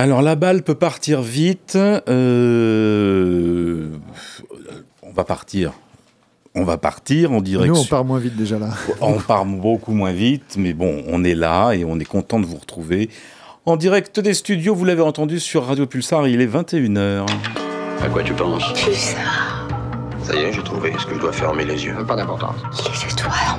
Alors la balle peut partir vite. Euh, on va partir. On va partir en direction. Nous, on part moins vite déjà là. on part beaucoup moins vite, mais bon, on est là et on est content de vous retrouver. En direct des studios, vous l'avez entendu sur Radio Pulsar, il est 21h. À quoi tu penses? Pulsar. Ça y est, j'ai trouvé. Est-ce que je dois fermer les yeux Pas d'importance. Ah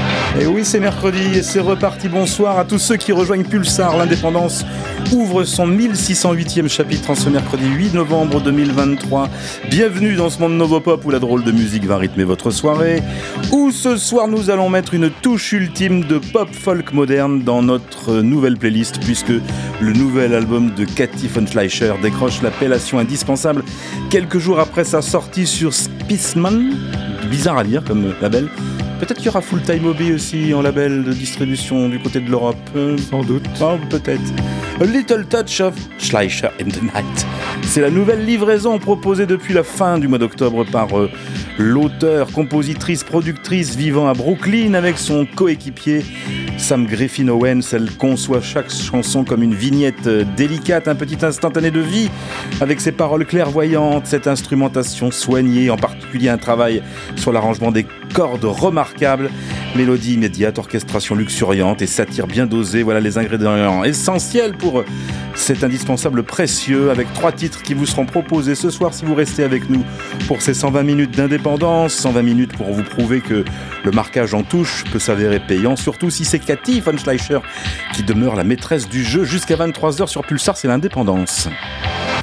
Et oui, c'est mercredi et c'est reparti. Bonsoir à tous ceux qui rejoignent Pulsar. L'indépendance ouvre son 1608e chapitre en ce mercredi 8 novembre 2023. Bienvenue dans ce monde Novopop où la drôle de musique va rythmer votre soirée. Où ce soir nous allons mettre une touche ultime de pop folk moderne dans notre nouvelle playlist puisque le nouvel album de Cathy von Fleischer décroche l'appellation indispensable quelques jours après sa sortie sur Spaceman. Bizarre à lire comme label. Peut-être qu'il y aura Full Time Hobby aussi en label de distribution du côté de l'Europe. Euh, Sans doute. Oh, peut-être. A Little Touch of Schleicher in the Night. C'est la nouvelle livraison proposée depuis la fin du mois d'octobre par euh, l'auteur, compositrice, productrice vivant à Brooklyn avec son coéquipier Sam Griffin Owens. Elle conçoit chaque chanson comme une vignette euh, délicate, un petit instantané de vie avec ses paroles clairvoyantes, cette instrumentation soignée, en particulier un travail sur l'arrangement des cordes remarquables, mélodie immédiate, orchestration luxuriante et satire bien dosée. Voilà les ingrédients essentiels pour cet indispensable précieux avec trois titres qui vous seront proposés ce soir si vous restez avec nous pour ces 120 minutes d'indépendance, 120 minutes pour vous prouver que le marquage en touche peut s'avérer payant, surtout si c'est Cathy von Schleicher qui demeure la maîtresse du jeu jusqu'à 23h sur Pulsar, c'est l'indépendance.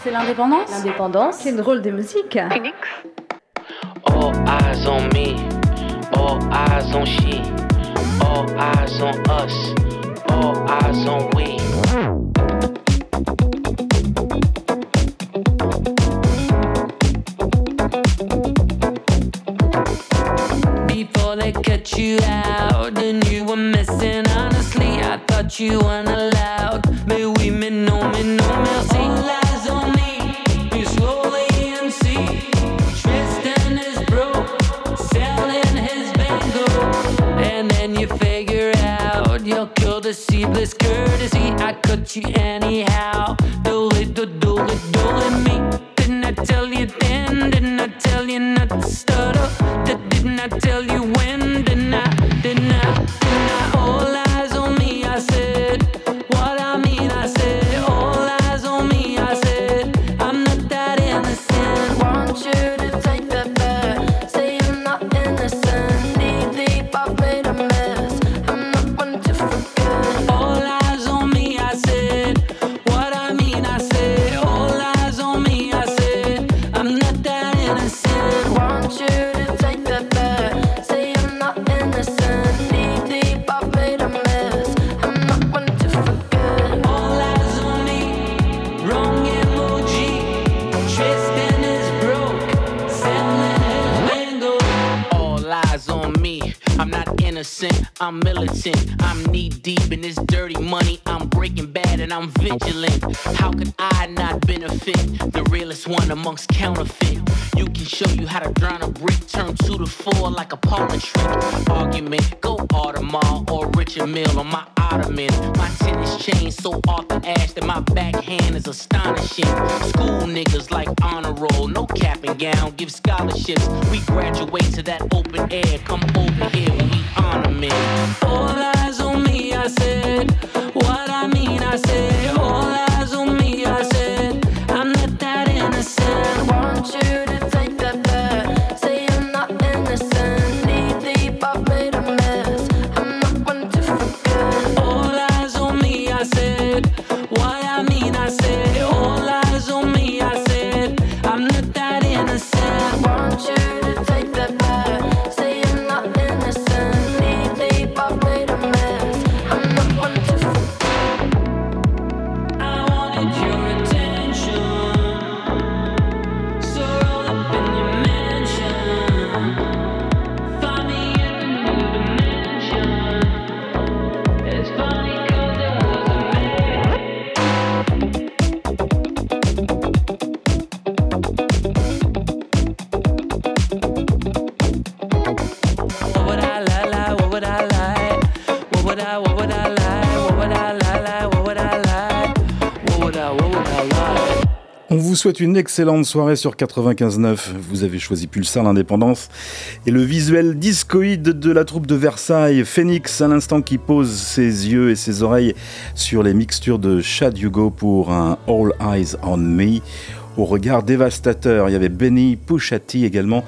C'est l'indépendance? L'indépendance. Quel drôle de musique. All eyes on me, all eyes on she, all eyes on us, all eyes on we. Before they cut you out and you were missing, honestly, I thought you weren't allowed. Mais oui, mais non, mais non, merci. The seedless courtesy. I cut you anyhow. Do it, do, do it, do me. Didn't I tell you then? Didn't I tell you not to stutter? Did- Didn't I tell I'm militant. I'm knee deep in this dirty money. I'm breaking bad and I'm vigilant. How could I not benefit? The realest one amongst counterfeit. You can show you how to drown a brick, turn two to four like a parlor trick. Argument, go Audemars or Richard Mill on my ottoman. My tennis chain so off the ash that my backhand is astonishing. School niggas like honor roll, no cap and gown, give scholarships. We graduate to that open air, come over here honor. All eyes on me, I said. What I mean, I said. All eyes on me, I said. I'm not that innocent. Want you souhaite une excellente soirée sur 95.9. Vous avez choisi Pulsar l'indépendance et le visuel discoïde de la troupe de Versailles, Phoenix, à l'instant qui pose ses yeux et ses oreilles sur les mixtures de Chad Hugo pour un All Eyes on Me au regard dévastateur. Il y avait Benny Pouchati également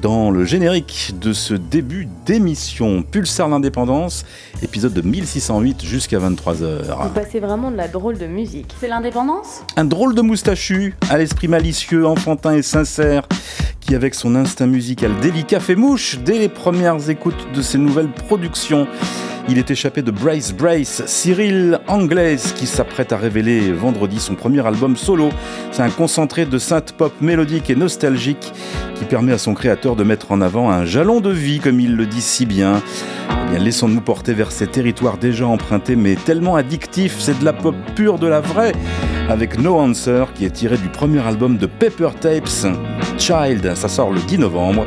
dans le générique de ce début d'émission. Pulsar l'indépendance, épisode de 1608 jusqu'à 23h. Vous passez vraiment de la drôle de musique. C'est l'indépendance? Un drôle de moustachu, à l'esprit malicieux, enfantin et sincère, qui avec son instinct musical délicat fait mouche dès les premières écoutes de ses nouvelles productions. Il est échappé de Brace Brace, Cyril Anglaise, qui s'apprête à révéler vendredi son premier album solo. C'est un concentré de synth pop mélodique et nostalgique qui permet à son créateur de mettre en avant un jalon de vie, comme il le dit si bien. Eh bien, laissons-nous porter vers ces territoires déjà empruntés, mais tellement addictifs. C'est de la pop pure, de la vraie, avec No Answer, qui est tiré du premier album de Pepper Tapes, Child. Ça sort le 10 novembre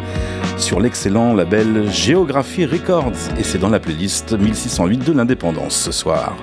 sur l'excellent label Geography Records. Et c'est dans la playlist 1608 de l'indépendance ce soir.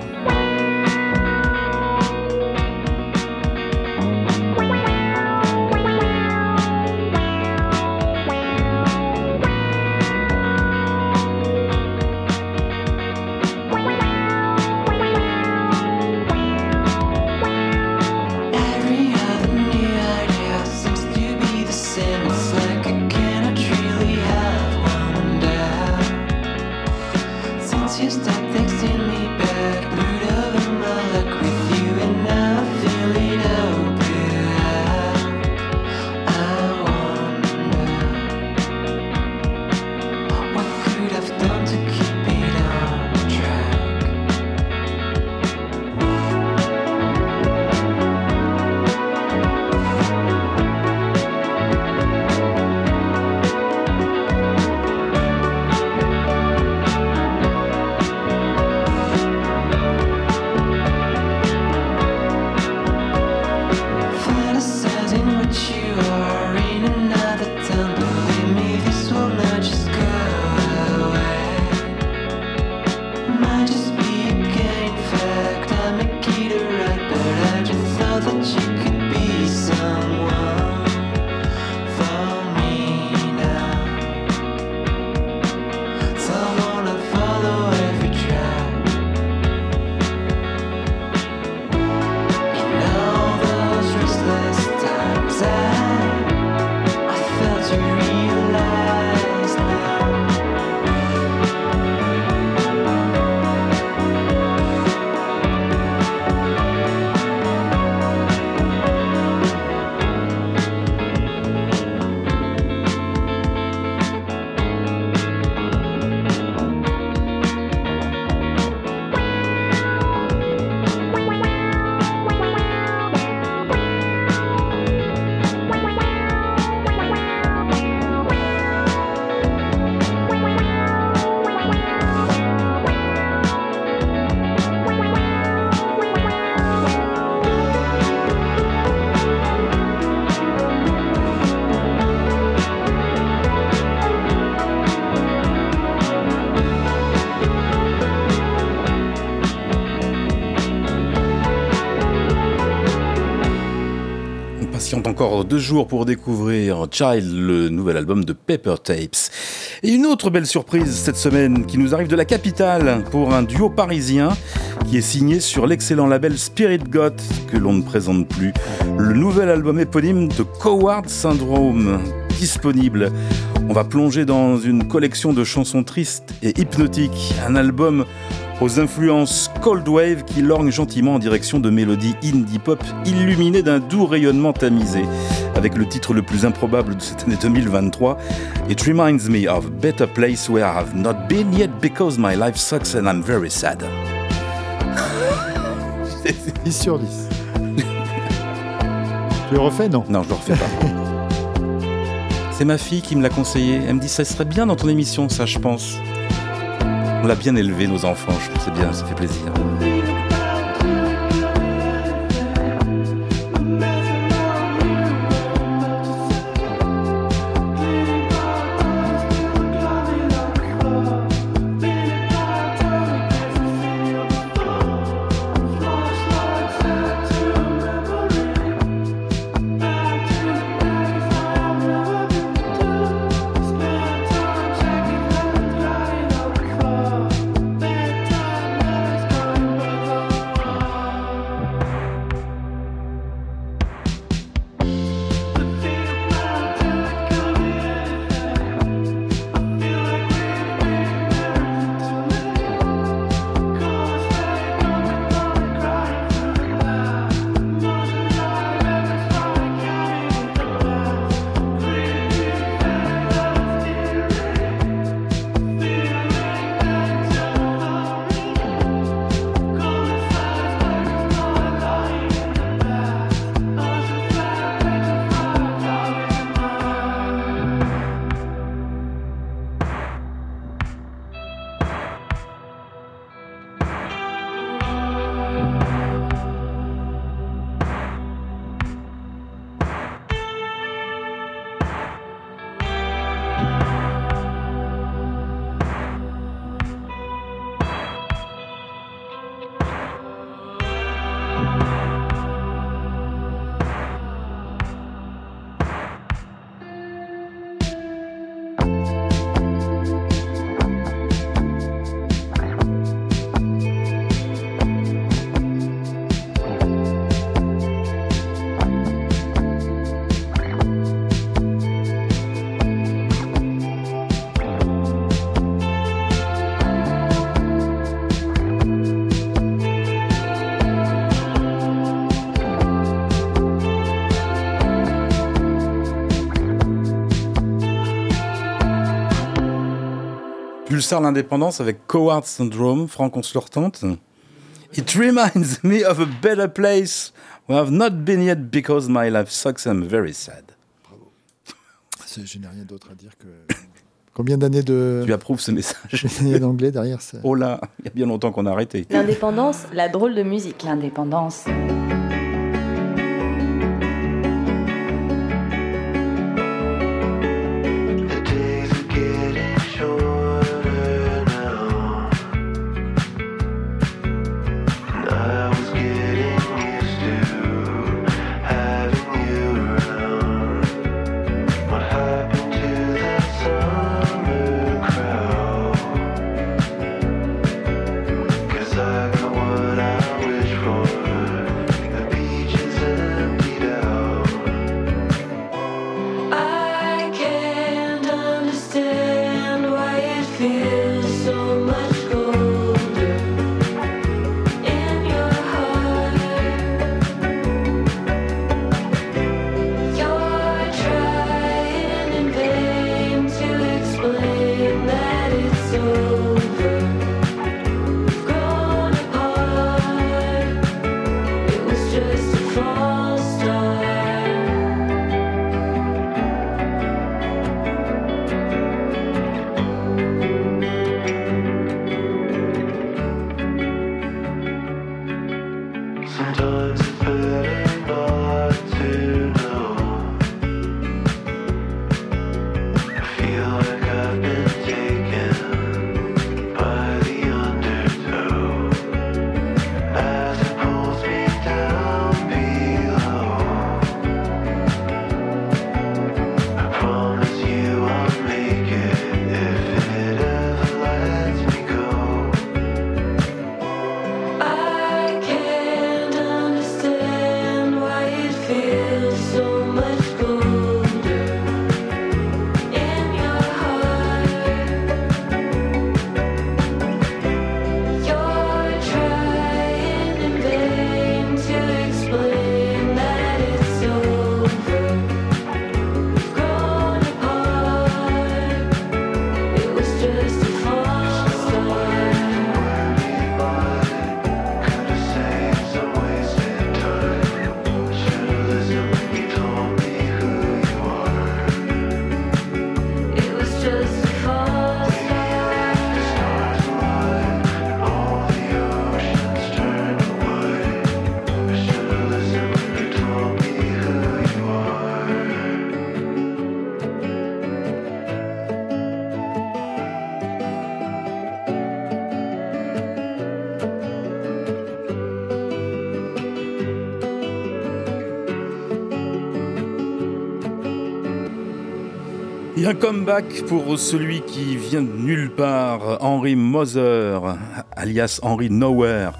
Deux jours pour découvrir Child, le nouvel album de Pepper Tapes. Et une autre belle surprise cette semaine qui nous arrive de la capitale pour un duo parisien qui est signé sur l'excellent label Spirit God que l'on ne présente plus. Le nouvel album éponyme de Coward Syndrome disponible. On va plonger dans une collection de chansons tristes et hypnotiques, un album aux influences cold wave qui lorgnent gentiment en direction de mélodies indie pop illuminées d'un doux rayonnement tamisé, avec le titre le plus improbable de cette année 2023, It reminds me of a better place where I have not been yet because my life sucks and I'm very sad. 10 sur 10. tu le refais, non? Non, je le refais pas. C'est ma fille qui me l'a conseillé. Elle me dit ça serait bien dans ton émission, ça, je pense. On l'a bien élevé, nos enfants. Je c'est bien, ça fait plaisir. Pulsar l'indépendance avec Coward Syndrome, Franck, on se le retente It reminds me of a better place where I've not been yet because my life sucks and I'm very sad. C'est- Je n'ai rien d'autre à dire que. Combien d'années de. Tu approuves ce message d'anglais derrière ça Oh là, il y a bien longtemps qu'on a arrêté. L'indépendance, la drôle de musique. L'indépendance. Comeback pour celui qui vient de nulle part, Henry Moser, alias Henry Nowhere.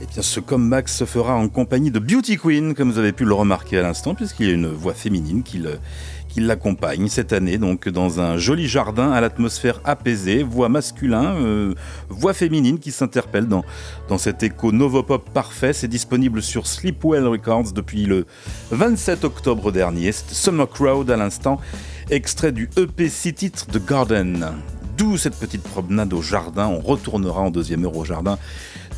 Et bien ce comeback se fera en compagnie de Beauty Queen, comme vous avez pu le remarquer à l'instant, puisqu'il y a une voix féminine qui l'accompagne cette année, donc dans un joli jardin à l'atmosphère apaisée, voix masculin, euh, voix féminine qui s'interpelle dans, dans cet écho novopop parfait. C'est disponible sur Sleepwell Records depuis le 27 octobre dernier. Summer Crowd à l'instant, extrait du EP 6 titres de Garden. D'où cette petite promenade au jardin. On retournera en deuxième heure au jardin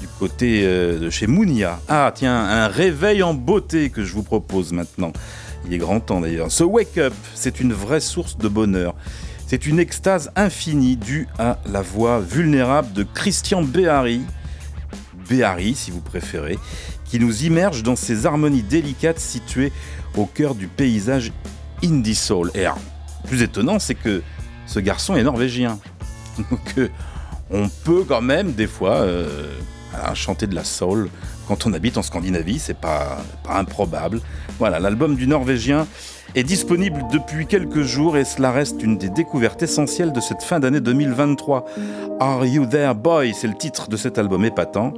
du côté euh, de chez Mounia. Ah tiens, un réveil en beauté que je vous propose maintenant. Il est grand temps d'ailleurs. Ce Wake Up, c'est une vraie source de bonheur. C'est une extase infinie due à la voix vulnérable de Christian Béhari, Béhari si vous préférez, qui nous immerge dans ces harmonies délicates situées au cœur du paysage indie soul. Et plus étonnant, c'est que ce garçon est norvégien. Donc, euh, on peut quand même des fois euh, chanter de la soul quand on habite en Scandinavie, c'est pas improbable. Voilà, l'album du Norvégien est disponible depuis quelques jours et cela reste une des découvertes essentielles de cette fin d'année 2023. Are You There Boy C'est le titre de cet album épatant.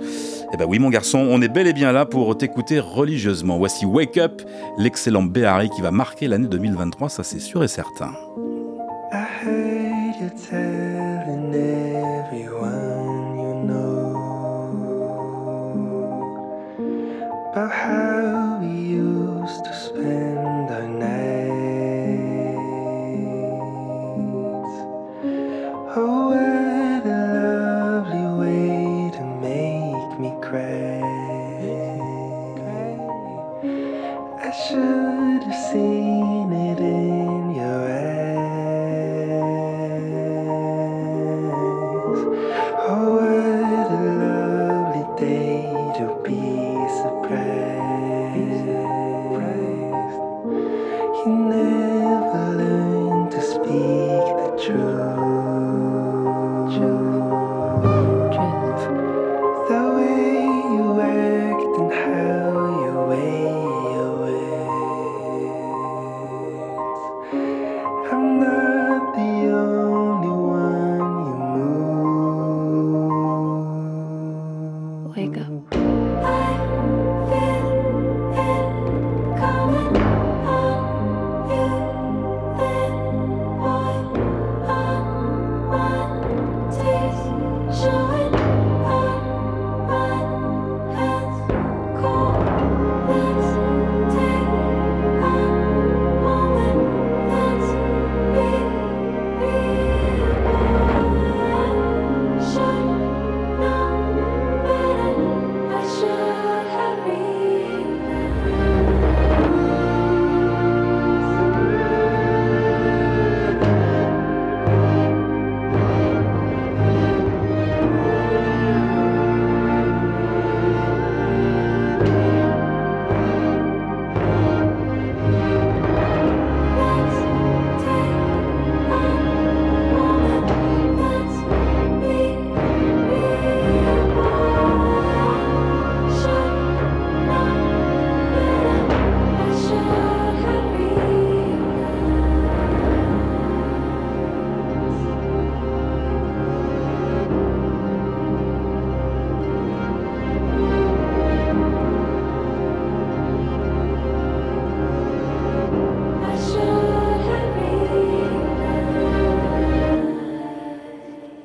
Eh ben oui mon garçon, on est bel et bien là pour t'écouter religieusement. Voici Wake Up, l'excellent Behari qui va marquer l'année 2023, ça c'est sûr et certain.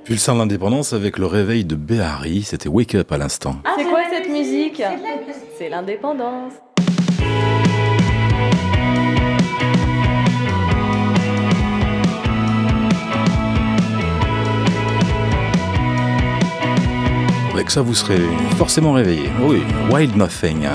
Pulsar l'indépendance avec le réveil de Béhari, c'était Wake Up à l'instant. C'est quoi cette musique C'est l'indépendance. Avec ça, vous serez forcément réveillé. Oui, Wild Nothing.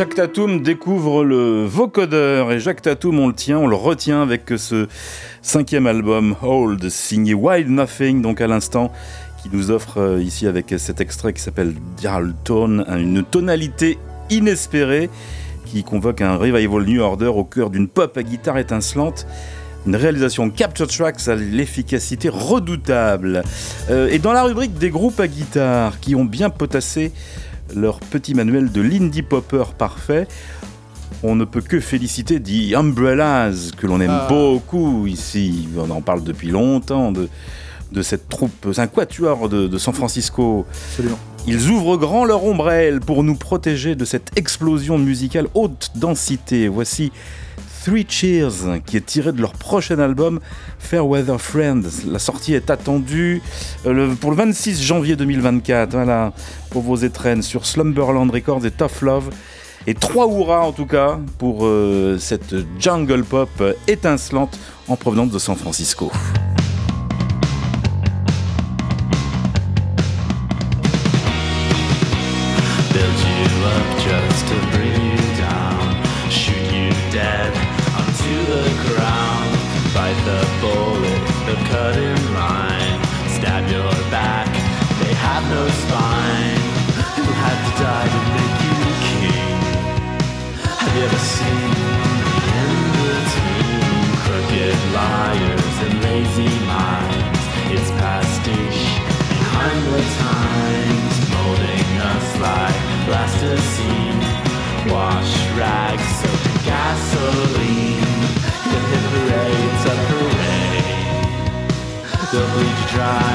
Jacques Tatum découvre le vocodeur et Jacques Tatum, on le tient, on le retient avec ce cinquième album Hold, signé Wild Nothing, donc à l'instant, qui nous offre euh, ici avec cet extrait qui s'appelle Dial Tone, une tonalité inespérée qui convoque un revival New Order au cœur d'une pop à guitare étincelante. Une réalisation Capture Tracks à l'efficacité redoutable. Euh, et dans la rubrique des groupes à guitare qui ont bien potassé leur petit manuel de l'indie popper parfait. On ne peut que féliciter The Umbrellas, que l'on aime Ah. beaucoup ici. On en parle depuis longtemps de, de cette troupe. C'est un quatuor de, de San Francisco. Absolument. Ils ouvrent grand leur ombrelle pour nous protéger de cette explosion musicale haute densité. Voici Three Cheers, qui est tiré de leur prochain album Fairweather Friends. La sortie est attendue euh, pour le 26 janvier 2024. Voilà, pour vos étrennes sur Slumberland Records et Tough Love. Et trois hurrahs en tout cas pour euh, cette jungle pop étincelante en provenance de San Francisco. Dry,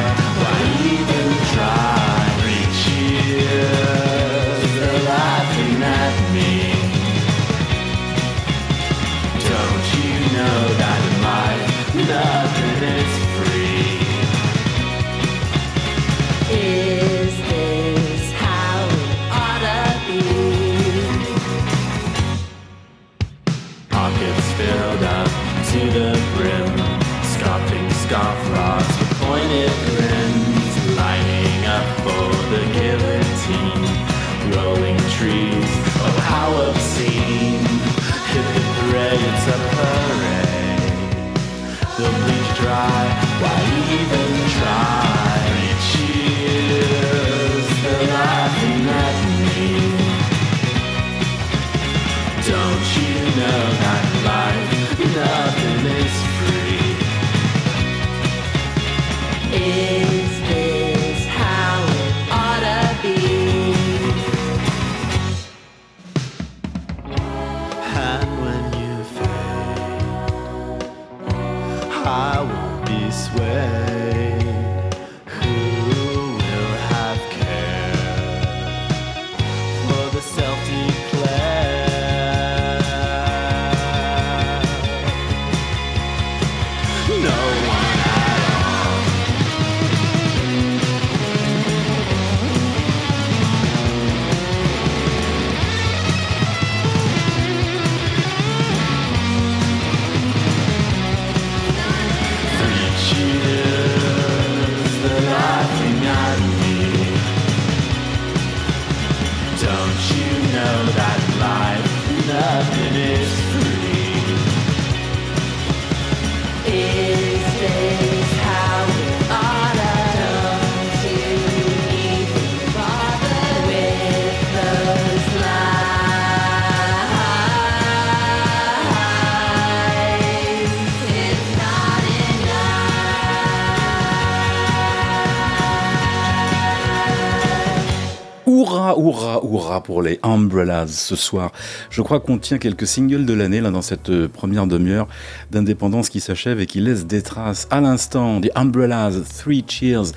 pour les Umbrellas ce soir. Je crois qu'on tient quelques singles de l'année là dans cette euh, première demi-heure d'indépendance qui s'achève et qui laisse des traces à l'instant. The Umbrellas, Three Cheers.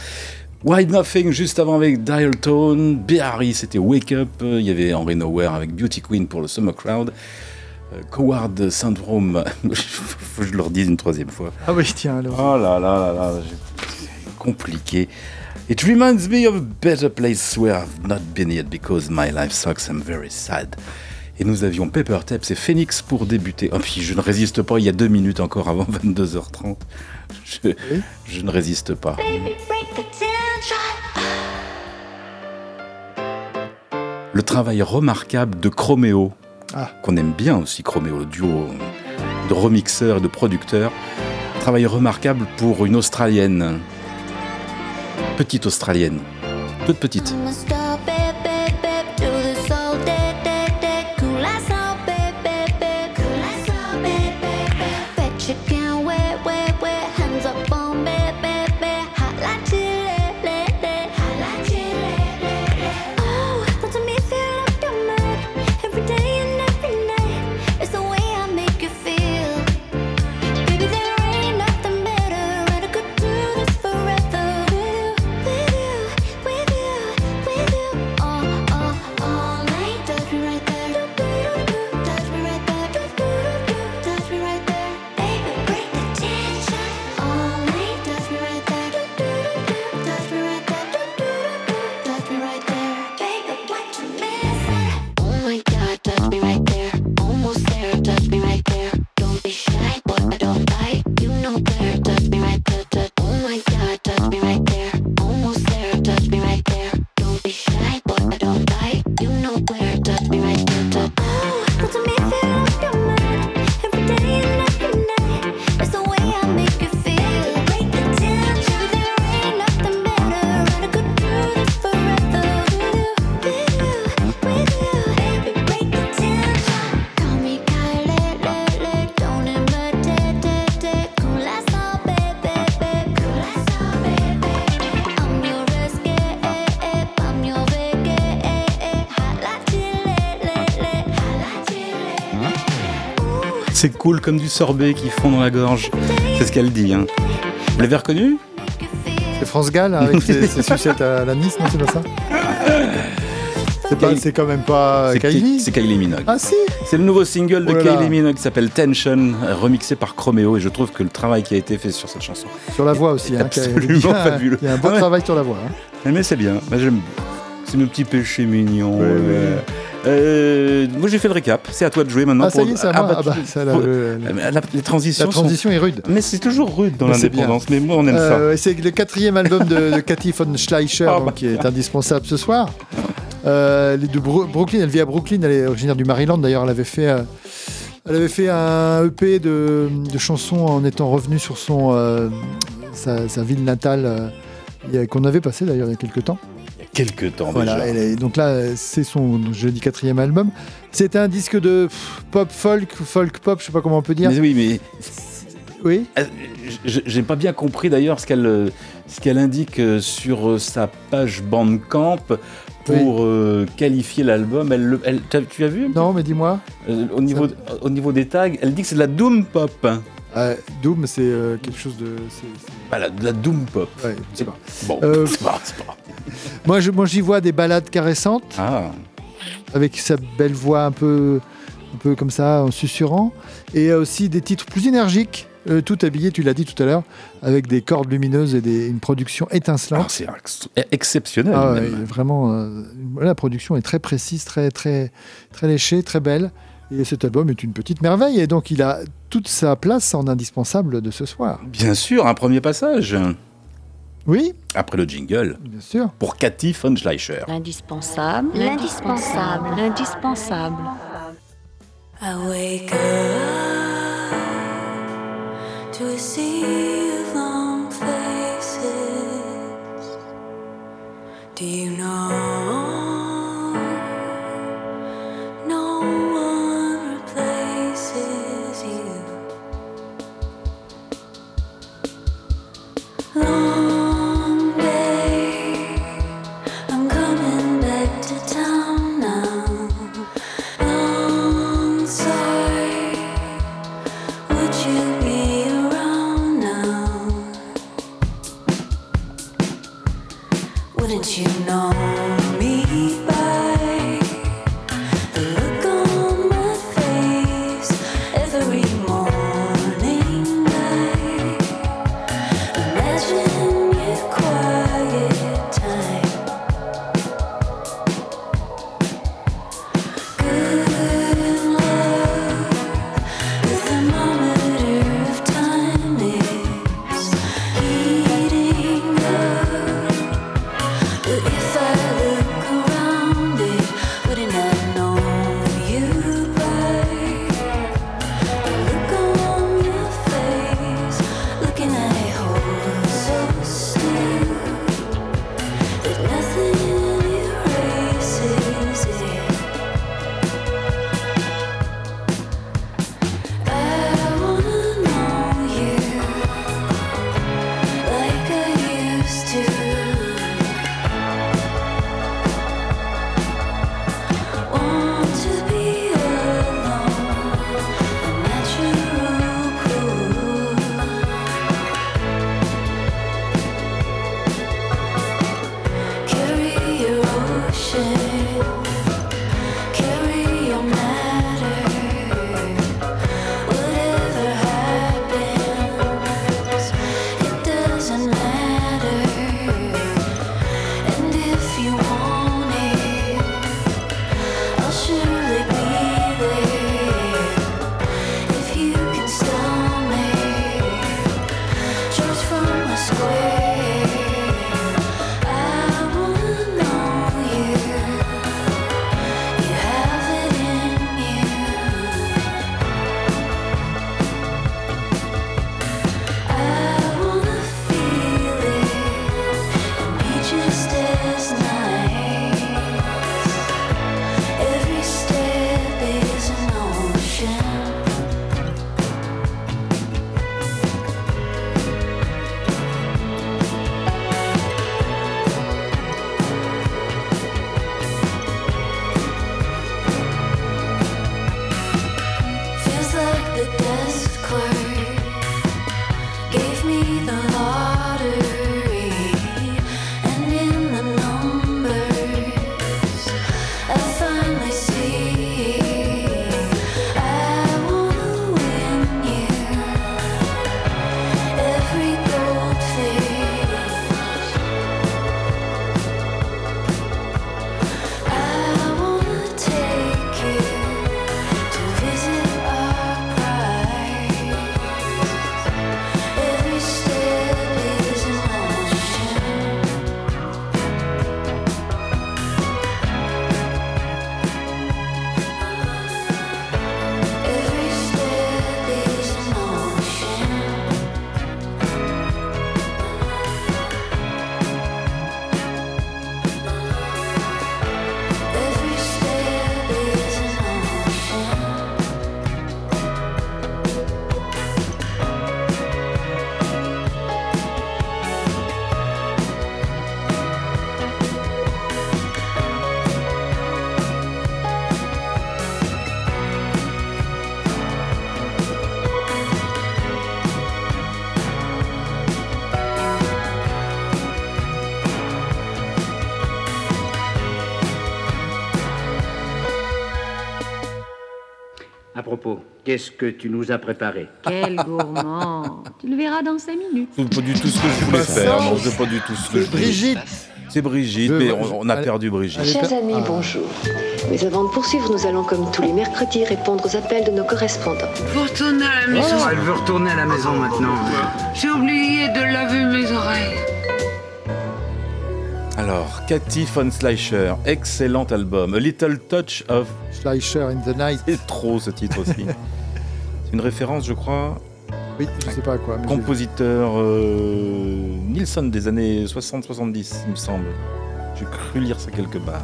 Wide Nothing juste avant avec Dial Tone, Behari c'était Wake Up, il y avait Henry Nowhere avec Beauty Queen pour le Summer Crowd, euh, Coward Syndrome, faut que je leur dise une troisième fois. Ah oui, tiens, alors. Oh là là là là, compliqué. It reminds me of a better place where I've not been yet because my life sucks, I'm very sad. Et nous avions Pepper Taps et Phoenix pour débuter. Oh, puis je ne résiste pas, il y a deux minutes encore avant 22h30. Je, je ne résiste pas. Le travail remarquable de Chromeo, Ah. qu'on aime bien aussi, Chromeo, le duo de remixeurs et de producteurs. Travail remarquable pour une Australienne. Petite Australienne. Toute petite. Comme du sorbet qui fond dans la gorge. C'est ce qu'elle dit. Hein. Vous l'avez reconnu? C'est France Gall avec ses, ses sucettes à la Nice, non C'est pas ça? C'est quand même pas C'est Kylie? C'est Kylie Minogue. Ah si C'est le nouveau single de Oh là. Kylie Minogue qui s'appelle Tension, remixé par Chromeo. Et je trouve que le travail qui a été fait sur cette chanson, Sur la voix aussi. Hein, Absolument a un- fabuleux. Il y a un bon Ah ouais. travail sur la voix. hein. Mais c'est bien. Bah, j'aime. C'est nos petits péchés mignons. Euh. Euh, moi j'ai fait le récap. C'est à toi de jouer maintenant. Ah, ça y est, c'est à moi. bah, Ah bah, ça, pour- le- Euh, la- les transitions. La transition est rude. sont- Mais c'est toujours rude dans c'est l'indépendance. Mais moi on aime ça. Euh, C'est le quatrième album de, de Cathy von Schleicher Ah, donc, bah. qui est indispensable ce soir. Euh, elle est de Bro- Brooklyn, elle vit à Brooklyn, elle est originaire du Maryland d'ailleurs. Elle avait fait, elle avait fait un EP de, de chansons en étant revenue sur son, sa, sa ville natale qu'on avait passé d'ailleurs il y a quelques temps. Quelques temps Voilà, déjà. elle est- donc là, c'est son, je dis quatrième album. C'était un disque de pff, pop folk, folk pop, je sais pas comment on peut dire. Mais oui, mais Oui. J- J'ai pas bien compris d'ailleurs ce qu'elle ce qu'elle indique euh, sur euh, sa page Bandcamp pour euh, qualifier l'album. Elle, elle- tu as vu Non, mais dis-moi. Euh, au, niveau, au niveau des tags, elle dit que c'est de la doom pop. Euh, Doom, c'est euh, quelque chose de. c'est- c'est- de la doom pop. Ouais, sais pas. Bon, Euh, c'est pas, c'est pas. Moi, je- moi, j'y vois des balades caressantes Ah, avec sa belle voix un peu, un peu comme ça, en susurrant, et aussi des titres plus énergiques, euh, tout habillé, tu l'as dit tout à l'heure, avec des cordes lumineuses et des- une production alors étincelante. c'est ex- exceptionnel. Ah ouais, même. vraiment, euh, la production est très précise, très, très, très léchée, très belle. Et cet album est une petite merveille, et donc il a toute sa place en indispensable de ce soir. Bien sûr, un premier passage. Oui, Après le jingle, bien sûr. pour Cathy von Schleicher. L'indispensable. L'indispensable. L'indispensable. I wake up to a sea of long faces. Do you know? you. Qu'est-ce que tu nous as préparé Quel gourmand Tu le verras dans 5 minutes. C'est pas du tout ce que je voulais faire. Non, c'est pas du tout ce que je voulais. Brigitte C'est Brigitte, mais on, on a perdu Brigitte. Chers amis, bonjour. Mais avant de poursuivre, nous allons, comme tous les mercredis, répondre aux appels de nos correspondants. Vous retournez à la maison Elle veut retourner à la maison maintenant. J'ai oublié de laver mes oreilles. Alors, Cathy von Schleicher, excellent album. A Little Touch of. Schleicher in the Night. C'est trop ce titre aussi. C'est une référence, je crois, Oui, je sais pas à quoi. mais compositeur euh, Nilsson des années 60-70, il me semble. J'ai cru lire ça quelque part.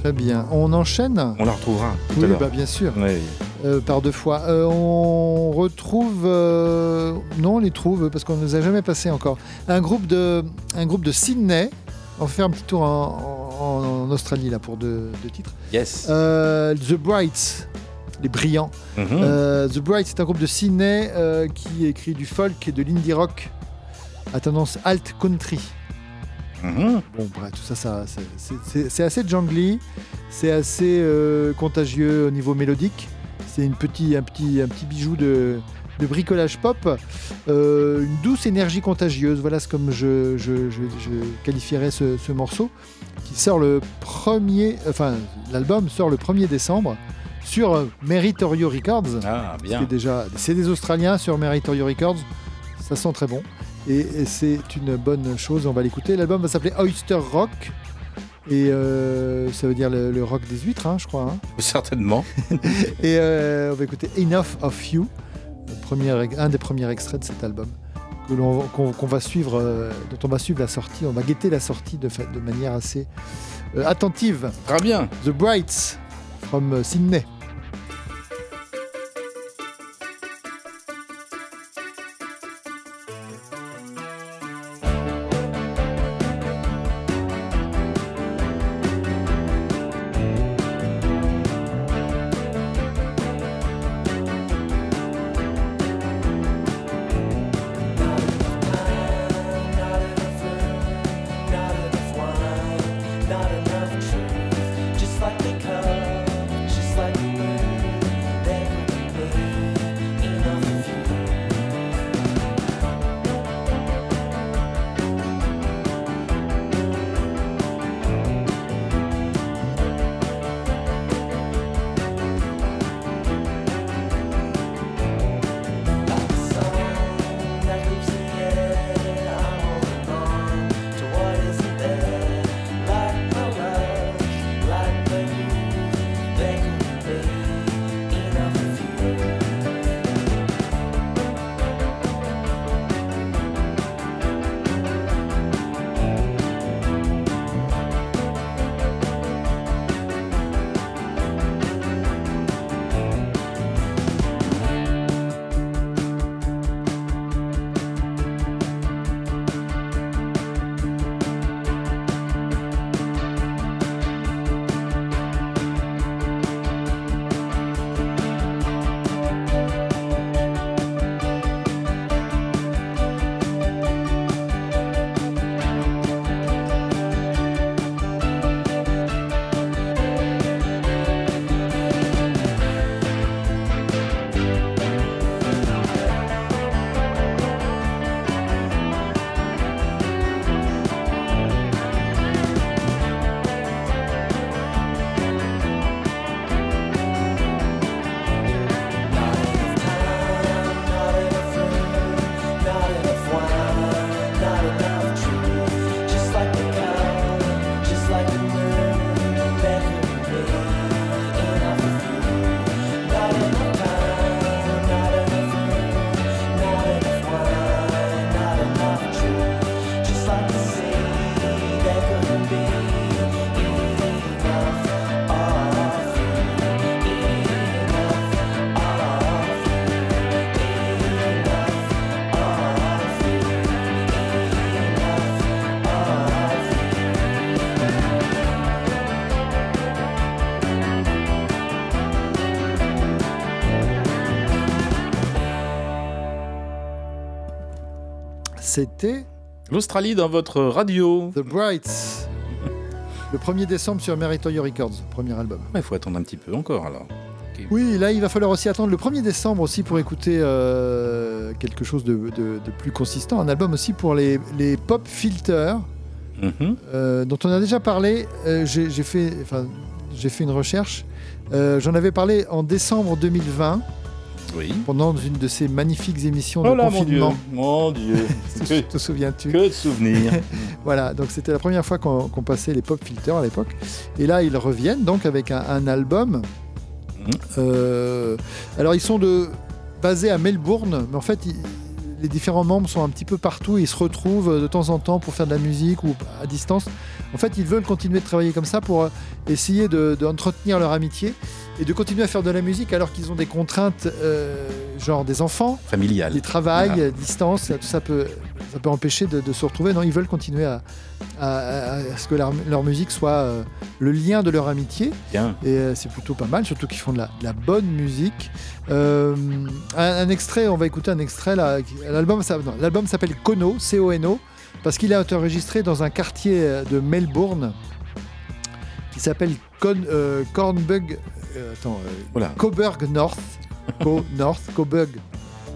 Très bien. On enchaîne? On la retrouvera tout Oui, à l'heure. bah bien sûr. Oui. Euh, par deux fois. Euh, on retrouve. euh, Non, on les trouve parce qu'on ne nous a jamais passé encore. Un groupe de, un groupe de Sydney. On va faire un petit tour en, en- en Australie là pour deux, deux titres. Yes. Euh, The Brights, les brillants. Mhm. Euh, The Brights, c'est un groupe de Sydney euh, qui écrit du folk et de l'indie rock à tendance alt country. Mhm. Bon, bref, tout ça, ça c'est- assez jungly, c'est assez euh, contagieux au niveau mélodique. C'est une petit, un, petit, un petit bijou de, de bricolage pop. Euh, une douce énergie contagieuse, voilà ce comme je, je- je- je qualifierais ce, ce morceau, qui sort le premier, enfin, l'album sort le 1er décembre sur euh, Meritorio Records. Ah, bien. C'est déjà, c'est des Australiens sur Meritorio Records. Ça sent très bon. Et, et c'est une bonne chose. On va l'écouter. L'album va s'appeler Oyster Rock. Et euh, ça veut dire le, le rock des huîtres, hein, je crois. hein. Certainement. Et euh, on va écouter Enough of You, premier, un des premiers extraits de cet album. Qu'on va suivre, euh, dont on va suivre la sortie, on va guetter la sortie de, manière assez euh, attentive. Très bien. The Brights from Sydney. C'était L'Australie dans votre radio. The Brights. Le 1er décembre sur Meritorio Records, premier album. Il faut attendre un petit peu encore alors. Oui, là, il va falloir aussi attendre le 1er décembre aussi pour écouter euh, quelque chose de, de- de plus consistant. Un album aussi pour les, les pop filters, Mhm. euh, dont on a déjà parlé. Euh, J'ai fait, fait une recherche. J'en avais parlé en décembre 2020, Oui. pendant une de ces magnifiques émissions Oh de là, mon Dieu. confinement. Mon Dieu. Te, te souviens-tu que de souvenirs. Voilà, donc c'était la première fois qu'on passait les pop filters à l'époque. Et là, ils reviennent donc avec un, un album. Euh, alors, ils sont de, basés à Melbourne, mais en fait, ils- les différents membres sont un petit peu partout et ils se retrouvent de temps en temps pour faire de la musique ou à distance. En fait, ils veulent continuer de travailler comme ça pour euh, essayer de- d'entretenir leur amitié et de continuer à faire de la musique alors qu'ils ont des contraintes, euh, genre des enfants, Familial. des travails, Voilà. distance, tout ça peut, ça peut empêcher de, de se retrouver. Non, ils veulent continuer à, à- à- à ce que leur, leur musique soit euh, le lien de leur amitié. Bien. Et euh, c'est plutôt pas mal, surtout qu'ils font de la, de la bonne musique. Un, un extrait, on va écouter un extrait L'album s'appelle Kono, C-O-N-O, parce qu'il a été enregistré dans un quartier de Melbourne qui s'appelle Con, euh, Cornbug. euh, attends, euh, Voilà. Coburg North. Co North, Coburg.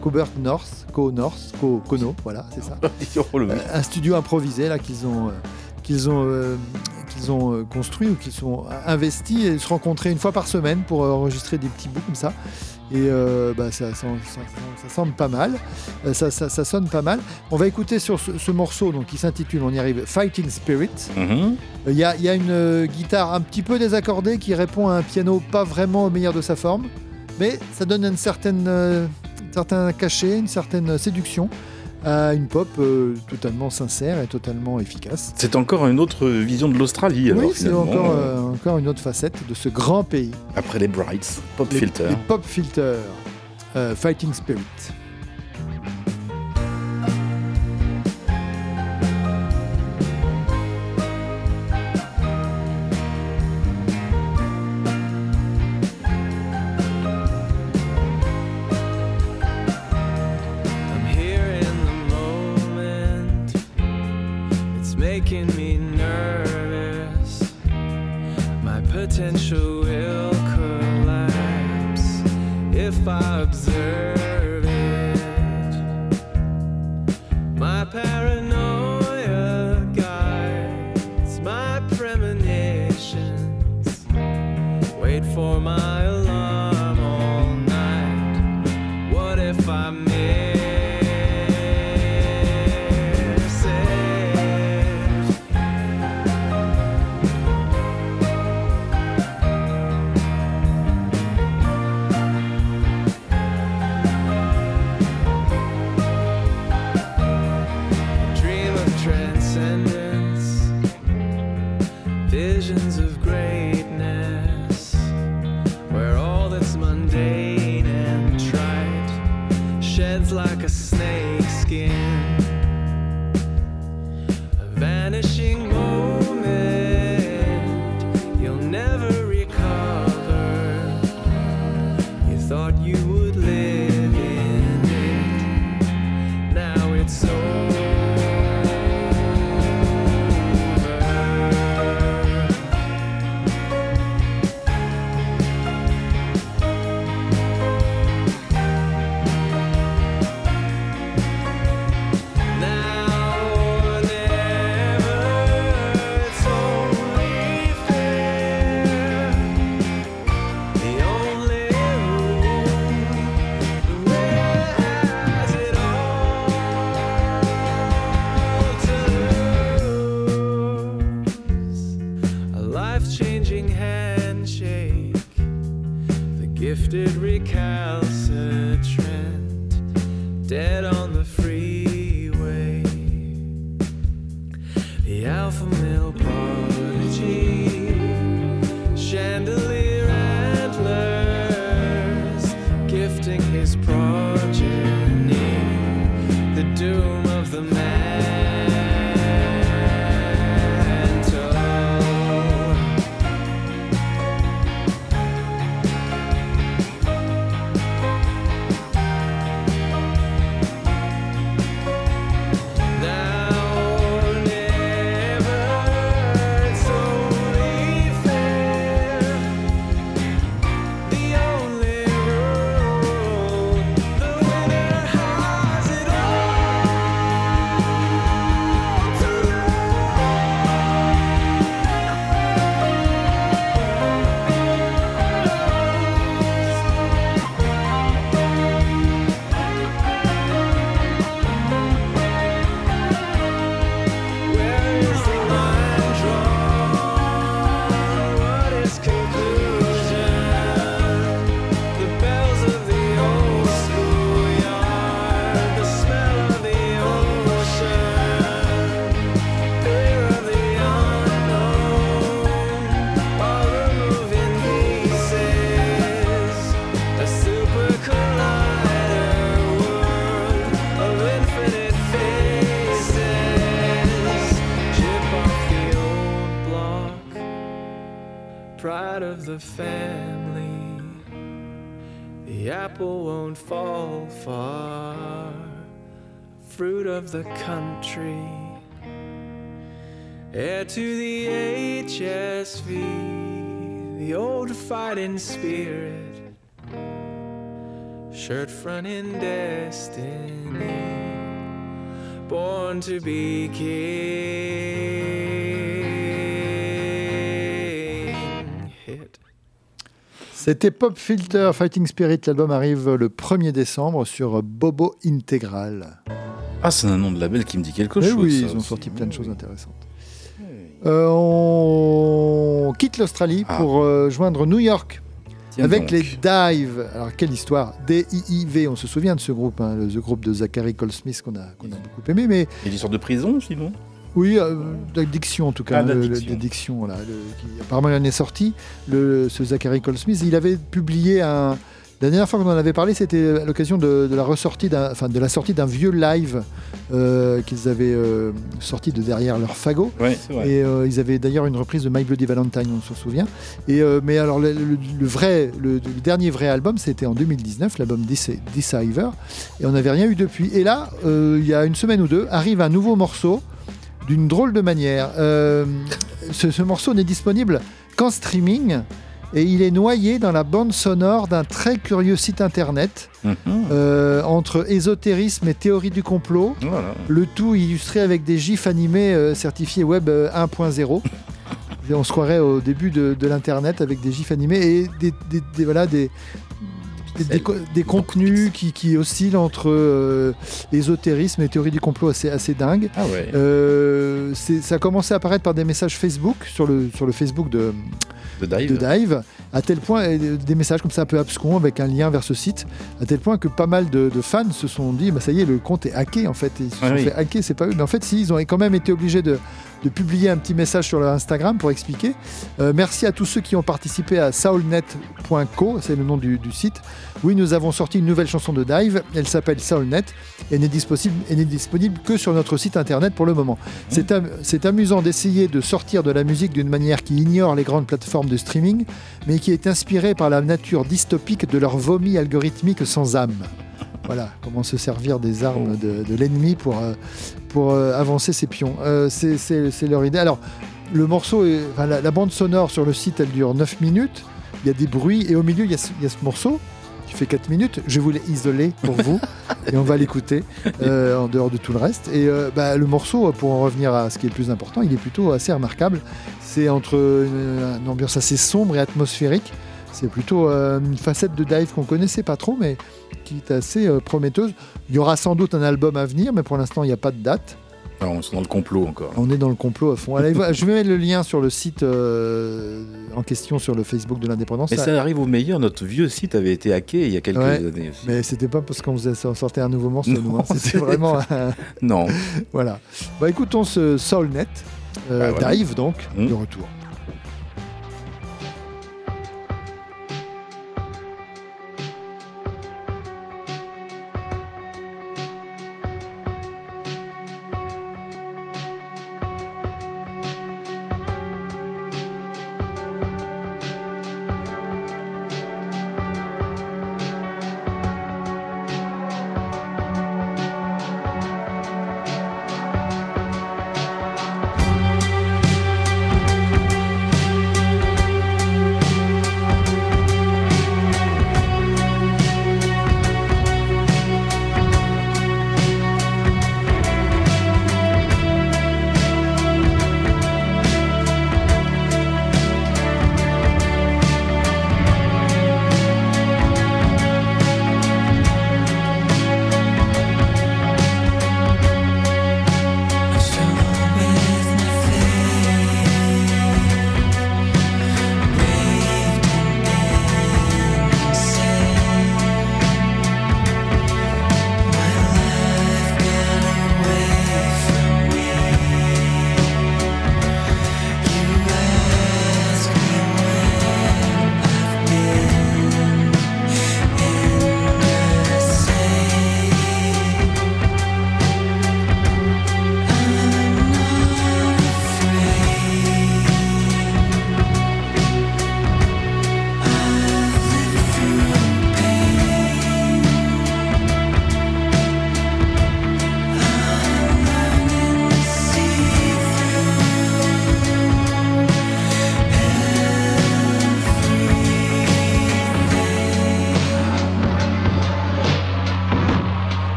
Coburg North, Co North, Co Kono, voilà, c'est ça. Euh, un studio improvisé là qu'ils ont euh, qu'ils ont euh, qu'ils ont construit ou qu'ils sont investis et se rencontrer une fois par semaine pour enregistrer des petits bouts comme ça. Et euh, bah, ça, ça, ça- ça- ça semble pas mal, Euh, ça, sonne pas mal. On va écouter sur ce, ce morceau donc, qui s'intitule, on y arrive, Fighting Spirit. Mhm. Il y, a, il y a une euh, guitare un petit peu désaccordée qui répond à un piano pas vraiment au meilleur de sa forme, mais ça donne une certaine, euh, un certain cachet, une certaine séduction à une pop euh, totalement sincère et totalement efficace. C'est encore une autre vision de l'Australie. oui, c'est encore, euh, encore une autre facette de ce grand pays. Après les Brights, Pop Les, Filter. les pop filters, euh, Fighting Spirit. The family. The apple won't fall far. Fruit of the country. Heir to the HSV. The old fighting spirit. Shirt front in destiny. Born to be king. C'était Pop Filter Fighting Spirit. L'album arrive le 1er décembre sur Bobo Integral. Ah, c'est un nom de label qui me dit quelque Eh chose. oui, ça ils ont sorti plein de choses intéressantes. Euh, on quitte l'Australie Ah. pour euh, joindre New York Tiens avec donc. les Dive. Alors, quelle histoire D-I-I-V, on se souvient de ce groupe, hein, le, le groupe de Zachary Cole Smith qu'on a, beaucoup aimé. Mais des sortes de prison, sinon oui, euh, d'addiction en tout cas. Ah, hein, voilà, apparemment, il en est sorti, le, ce Zachary Cole Smith. Il avait publié un. La dernière fois qu'on en avait parlé, c'était à l'occasion de, de la ressortie enfin, de la sortie d'un vieux live euh, qu'ils avaient euh, sorti de derrière leur fagot. Ouais, c'est vrai. Et euh, ils avaient d'ailleurs une reprise de My Bloody Valentine, on s'en souvient. Et, mais alors, le, le- le vrai, le, le dernier vrai album, c'était en 2019, l'album Dece- Deceiver. Et on n'avait rien eu depuis. Et là, il y a une semaine ou deux, arrive un nouveau morceau d'une drôle de manière. Euh, ce, ce morceau n'est disponible qu'en streaming. Et il est noyé dans la bande sonore d'un très curieux site internet Mhm. euh, entre ésotérisme et théorie du complot. Voilà. Le tout illustré avec des gifs animés euh, certifiés web euh, 1.0. Et on se croirait au début de, de l'internet avec des gifs animés et des, des- des- voilà des des, des co- des contenus qui, qui oscillent entre euh, ésotérisme et théorie du complot assez, assez dingue. Ah ouais. Euh, ça a commencé à apparaître par des messages Facebook sur le, sur le Facebook de, De dive. de Dive, à tel point, euh, des messages comme ça un peu abscons avec un lien vers ce site, à tel point que pas mal de, de fans se sont dit, bah, ça y est, le compte est hacké en fait. Ils se Ah sont oui. fait hacker, c'est pas eux. Mais en fait, si, ils ont quand même été obligés de, de publier un petit message sur leur Instagram pour expliquer. Euh, merci à tous ceux qui ont participé à soulnet.co, c'est le nom du, site. Oui, nous avons sorti une nouvelle chanson de Dive, elle s'appelle Soulnet, et n'est disponible, que sur notre site internet pour le moment. C'est amusant d'essayer de sortir de la musique d'une manière qui ignore les grandes plateformes de streaming, mais qui est inspirée par la nature dystopique de leur vomi algorithmique sans âme. Voilà, comment se servir des armes de, de l'ennemi pour, euh, pour euh, avancer ses pions. Euh, c'est- leur idée. Alors, le morceau, est- enfin, la, la bande sonore sur le site, elle dure 9 minutes. Il y a des bruits et au milieu, il y a, ce- il y a ce morceau qui fait 4 minutes. Je vous l'ai isolé pour vous et on va l'écouter euh, en dehors de tout le reste. Et euh, bah, le morceau, pour en revenir à ce qui est le plus important, il est plutôt assez remarquable. C'est entre une, une ambiance assez sombre et atmosphérique. C'est plutôt euh, une facette de dive qu'on connaissait pas trop, mais qui est assez euh, prometteuse. Il y aura sans doute un album à venir, mais pour l'instant, il n'y a pas de date. Alors, on est dans le complot encore. On est dans le complot à fond. Allez, je vais mettre le lien sur le site euh, en question sur le Facebook de l'indépendance. Mais ça arrive au meilleur. Notre vieux site avait été hacké il y a quelques Ouais, années aussi. Mais c'était pas parce qu'on sortait un nouveau morceau, hein. c'était vraiment. un- Non. voilà. Bah écoutons ce Soulnet, euh, Bah. Dive donc, Mmh. de retour.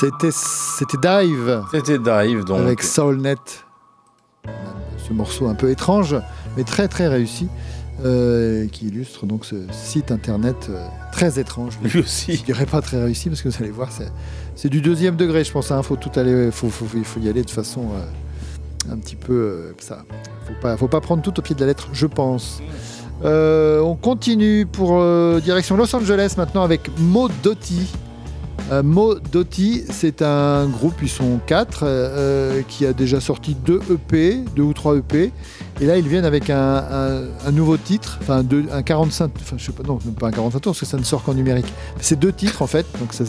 C'était c'était Dive. C'était Dive, donc. Avec Soulnet. Ce morceau un peu étrange, mais très très réussi. euh, qui illustre donc ce site internet euh, très étrange. Lui aussi. Je dirais pas très réussi parce que vous allez voir, c'est, c'est du deuxième degré, je pense. Hein, faut tout aller, faut, faut, il faut y aller de façon euh, un petit peu ça. Faut pas, faut pas prendre tout au pied de la lettre, je pense. On continue pour direction Los Angeles maintenant avec Mo Doty. Euh, Mo Doty, c'est un groupe, ils sont quatre, euh, qui a déjà sorti deux EP, deux ou trois EP. Et là, ils viennent avec un, un- un nouveau titre, enfin un 45, enfin je sais pas, non, pas un 45 tours, parce que ça ne sort qu'en numérique. C'est deux titres en fait, donc ça,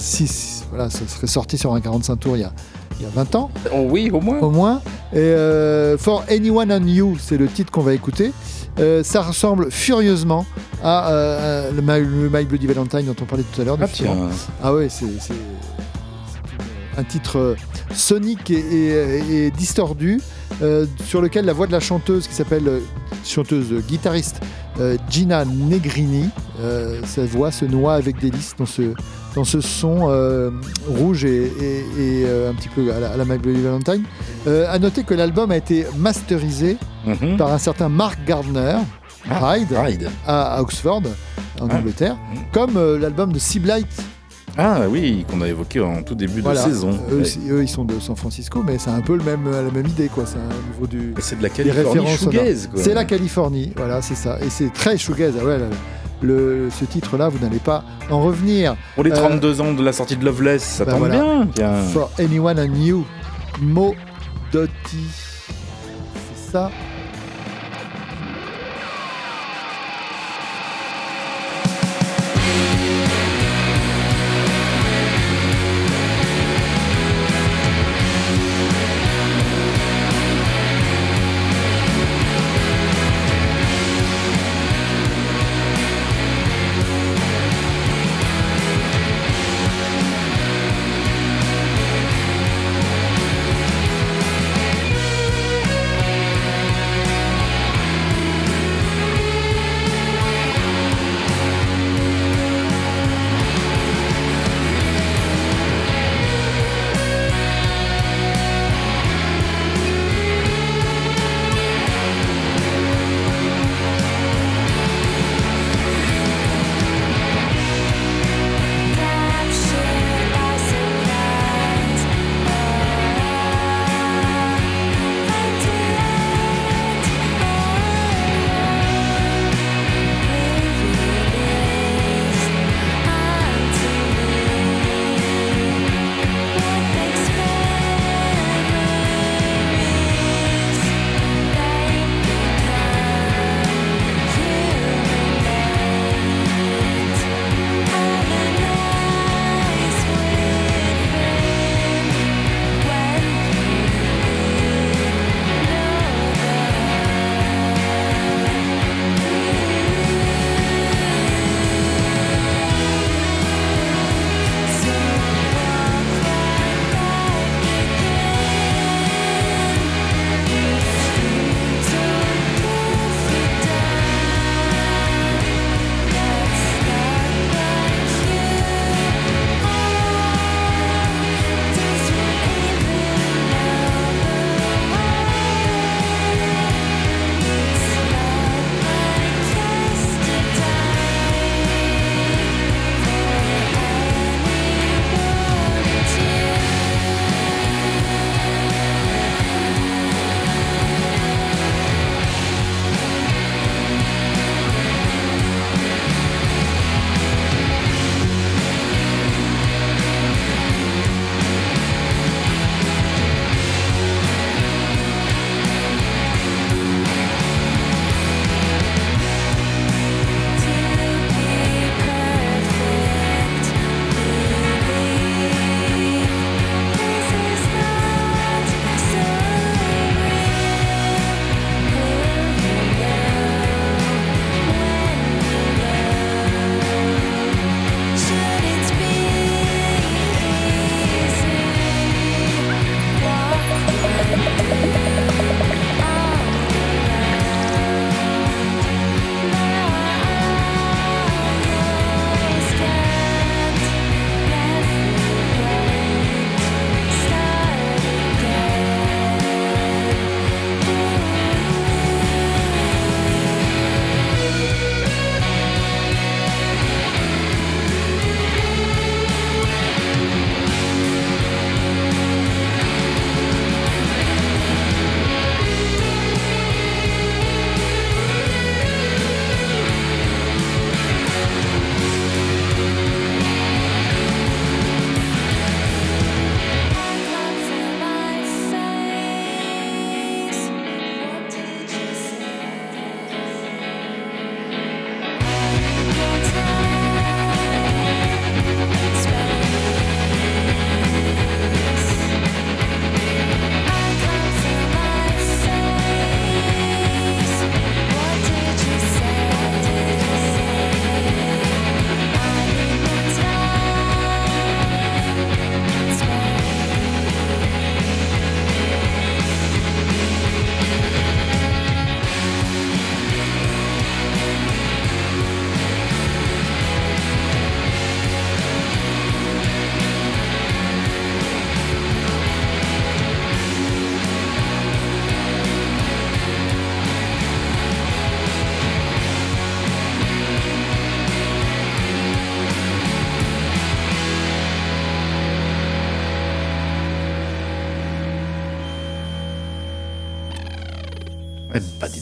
voilà, ça serait sorti sur un 45 tours il y a, il y a 20 ans. Oh oui, au moins. Au moins. Et euh, For Anyone on You, c'est le titre qu'on va écouter. Euh, ça ressemble furieusement à euh, à le, My, le My Bloody Valentine dont on parlait tout à l'heure. Ah. Ah ouais, c'est un titre euh, sonique et, et- et distordu euh, sur lequel la voix de la chanteuse qui s'appelle euh, chanteuse euh, guitariste euh, Gina Negrini, euh, sa voix se noie avec délice dans ce, dans ce son euh, rouge et, euh, un petit peu à la, à la Valentine. Euh, à noter que l'album a été masterisé Mhm. par un certain Mark Gardner, Ride, À, à Oxford, en Ah. Angleterre, comme euh, l'album de Seablight Ah oui, qu'on a évoqué en tout début voilà. de saison. Eux, Ouais. aussi- eux, ils sont de San Francisco, mais c'est un peu le même, la même idée, quoi. C'est un niveau du. C'est de la Californie shoegaze, quoi. C'est la Californie, voilà, c'est ça. Et c'est très shoegaze. Ah ouais, là, le, ce titre-là, vous n'allez pas en revenir. Pour les Euh, 32 ans de la sortie de Loveless, ça bah tombe voilà. bien. For anyone and you, Mo Doty. C'est ça.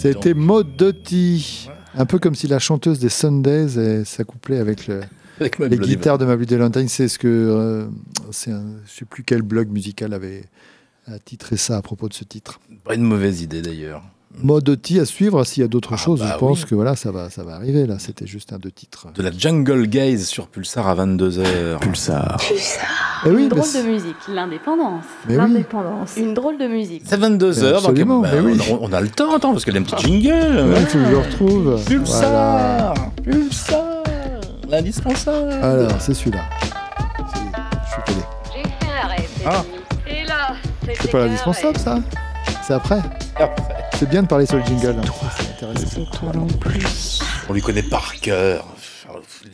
C'était donc. Maud Doty. Un peu comme si la chanteuse des Sundays s'accouplait avec, le- Avec ma les Bloody guitares de ma Bloody Valentine. C'est ce que. euh, c'est un- je ne sais plus quel blog musical avait a titré ça à propos de ce titre. Pas une mauvaise idée d'ailleurs. Maud Doty à suivre. S'il y a d'autres choses, bah je pense oui. que voilà, ça va, ça va arriver. Là, c'était juste un deux titres. De la Jungle Gaze sur Pulsar à 22h. Pulsar. Eh oui, Une drôle de musique, l'indépendance. L'indépendance. Une drôle de musique. C'est 22h, donc bah, mais oui. on, a, on a le temps, attends, parce qu'il y a un petit jingle. Ouais, je le retrouve. Pulsar Pulsar L'indispensable Alors, c'est celui-là. C'est- Je suis télé. J'ai fait un rêve. Ah. Et là, C'est pas l'indispensable, ça C'est après. C'est bien de parler sur le jingle. hein. C'est intéressant. On lui connaît par cœur.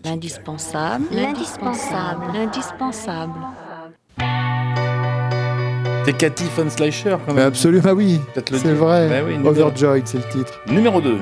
L'indispensable. L'indispensable. L'indispensable. C'est Cathy Von Slicer quand même. absolument, ah oui. C'est vrai. Bah oui, Overjoyed, c'est le titre. Numéro 2.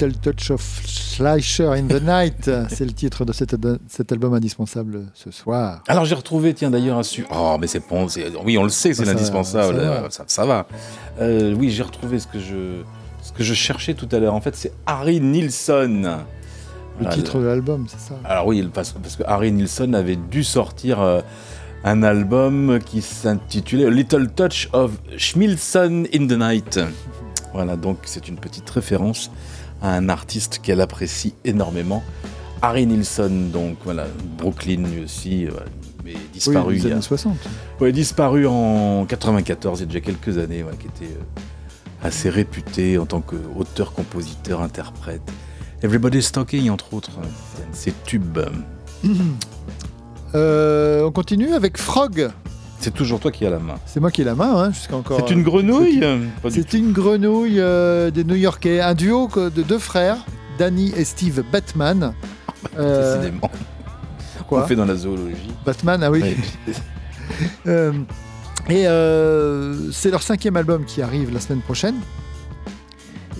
Little Touch of Slicer in the Night, c'est le titre de cet, cet album indispensable ce soir. Alors j'ai retrouvé, tiens d'ailleurs, un su... Oh, mais c'est bon, oui, on le sait, c'est Ça, l'indispensable, ça va. euh, ça, ça va. Euh, oui, j'ai retrouvé ce que je, ce que je cherchais tout à l'heure. En fait, c'est Harry Nilsson. Le Voilà, titre de l'album, c'est ça? Alors oui, parce, parce que Harry Nilsson avait dû sortir euh, un album qui s'intitulait Little Touch of Schmilson in the Night. Voilà, donc c'est une petite référence à un artiste qu'elle apprécie énormément. Harry Nilsson, donc voilà, Brooklyn lui aussi, euh, mais disparu Oui, il des y a- années 60. Ouais, disparu en 94, il y a déjà quelques années, ouais, qui était euh, assez réputé en tant qu'auteur, compositeur, interprète. Everybody's Talking, entre autres, c'est un de ses tubes. Euh, on continue avec Frog. C'est toujours toi qui as la main. C'est moi qui ai la main, hein, jusqu'à encore. C'est une grenouille Pas du C'est une grenouille euh, des New-Yorkais, un duo de deux frères, Danny et Steve Batman. Euh, Décidément. quoi On fait dans la zoologie. Batman, ah oui. Euh, et euh, c'est leur cinquième album qui arrive la semaine prochaine.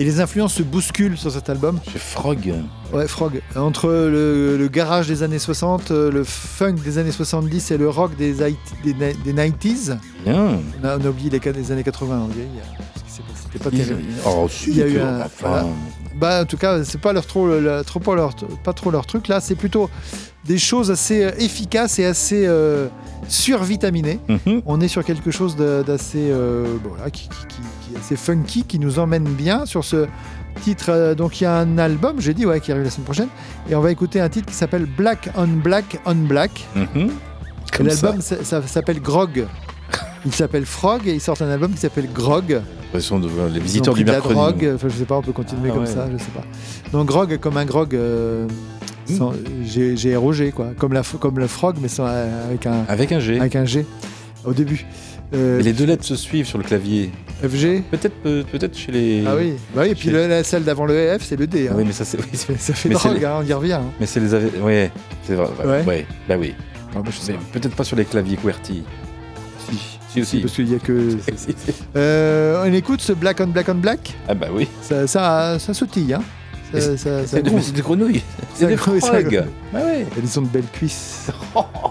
Et les influences se bousculent sur cet album. Chez Frog. Ouais, Frog. Entre le, le garage des années 60, euh, le funk des années 70 et le rock des, des, des 90s. Bien. On a, on a oublié les, cas des années 80, on dirait. il y a- ce qui s'est passé. C'était pas terrible. Oh, Il y a eu un. enfin, voilà. Bah, en tout cas, c'est pas leur trop, pas leur, pas trop leur truc. Là, c'est plutôt des choses assez euh, efficaces et assez euh, survitaminées. Mhm. On est sur quelque chose d'assez, euh, bon, voilà, qui, qui- qui- qui est assez funky, qui nous emmène bien sur ce titre. euh, donc, il y a un album, j'ai dit, ouais, qui arrive la semaine prochaine, et on va écouter un titre qui s'appelle Black on Black on Black. Mhm. L'album, ça, ça s'appelle Grog. Il s'appelle Frog et ils sortent un album qui s'appelle Grog. De les visiteurs du de la mercredi. drogue, enfin, je sais pas, on peut continuer Ah comme ouais. ça, je sais pas. Donc grog comme un grog, euh, sans- G- GROG quoi, comme la comme le frog mais sans, euh, avec un Avec un G. avec un G au début. Euh, les deux lettres se suivent sur le clavier. FG. Peut-être peut, peut-être chez les. Ah oui, bah oui, et puis le- la celle d'avant le F c'est le D. hein. Oui, mais ça c'est. oui, Ça fait mais drogue, les- hein, on y revient. hein. Mais c'est les. Ouais, c'est vrai. Ouais. Ouais. Bah oui. Ah, bah, je peut-être pas sur les claviers QWERTY. Si. Si aussi. Parce qu'il y a que. Si, si. Euh, on écoute ce Black on Black on Black. Ah bah oui. Ça, ça, ça sautille, hein. C'est- des, gronde. c'est des grenouilles. C'est des frogs. gronde. Bah ouais. Elles ont de belles cuisses.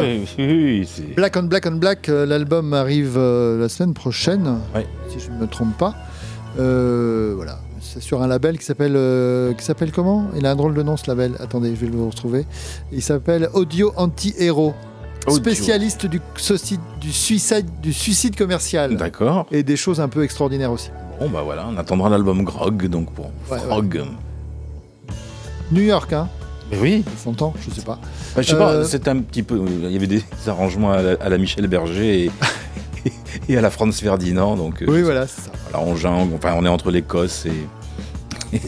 oui, oui, oui, Black on Black on Black, euh, l'album arrive euh, la semaine prochaine, si je ne me trompe pas. Euh, voilà, c'est sur un label qui s'appelle euh, qui s'appelle comment? Il a un drôle de nom ce label. Attendez, je vais le retrouver. Il s'appelle Audio Anti-Héros. Spécialiste du, suicide, du suicide commercial. D'accord. Et des choses un peu extraordinaires aussi. Bon, bah voilà, on attendra l'album Grog, donc pour Ouais, Frog. New York, hein Mais oui. S'entend Je sais pas. Bah, je sais pas, Euh, c'était un petit peu. Il y avait des arrangements à la, à la Michel Berger et, et à la Franz Ferdinand, donc. euh, Oui, voilà, c'est ça. Voilà, on enfin, on est entre l'Écosse et.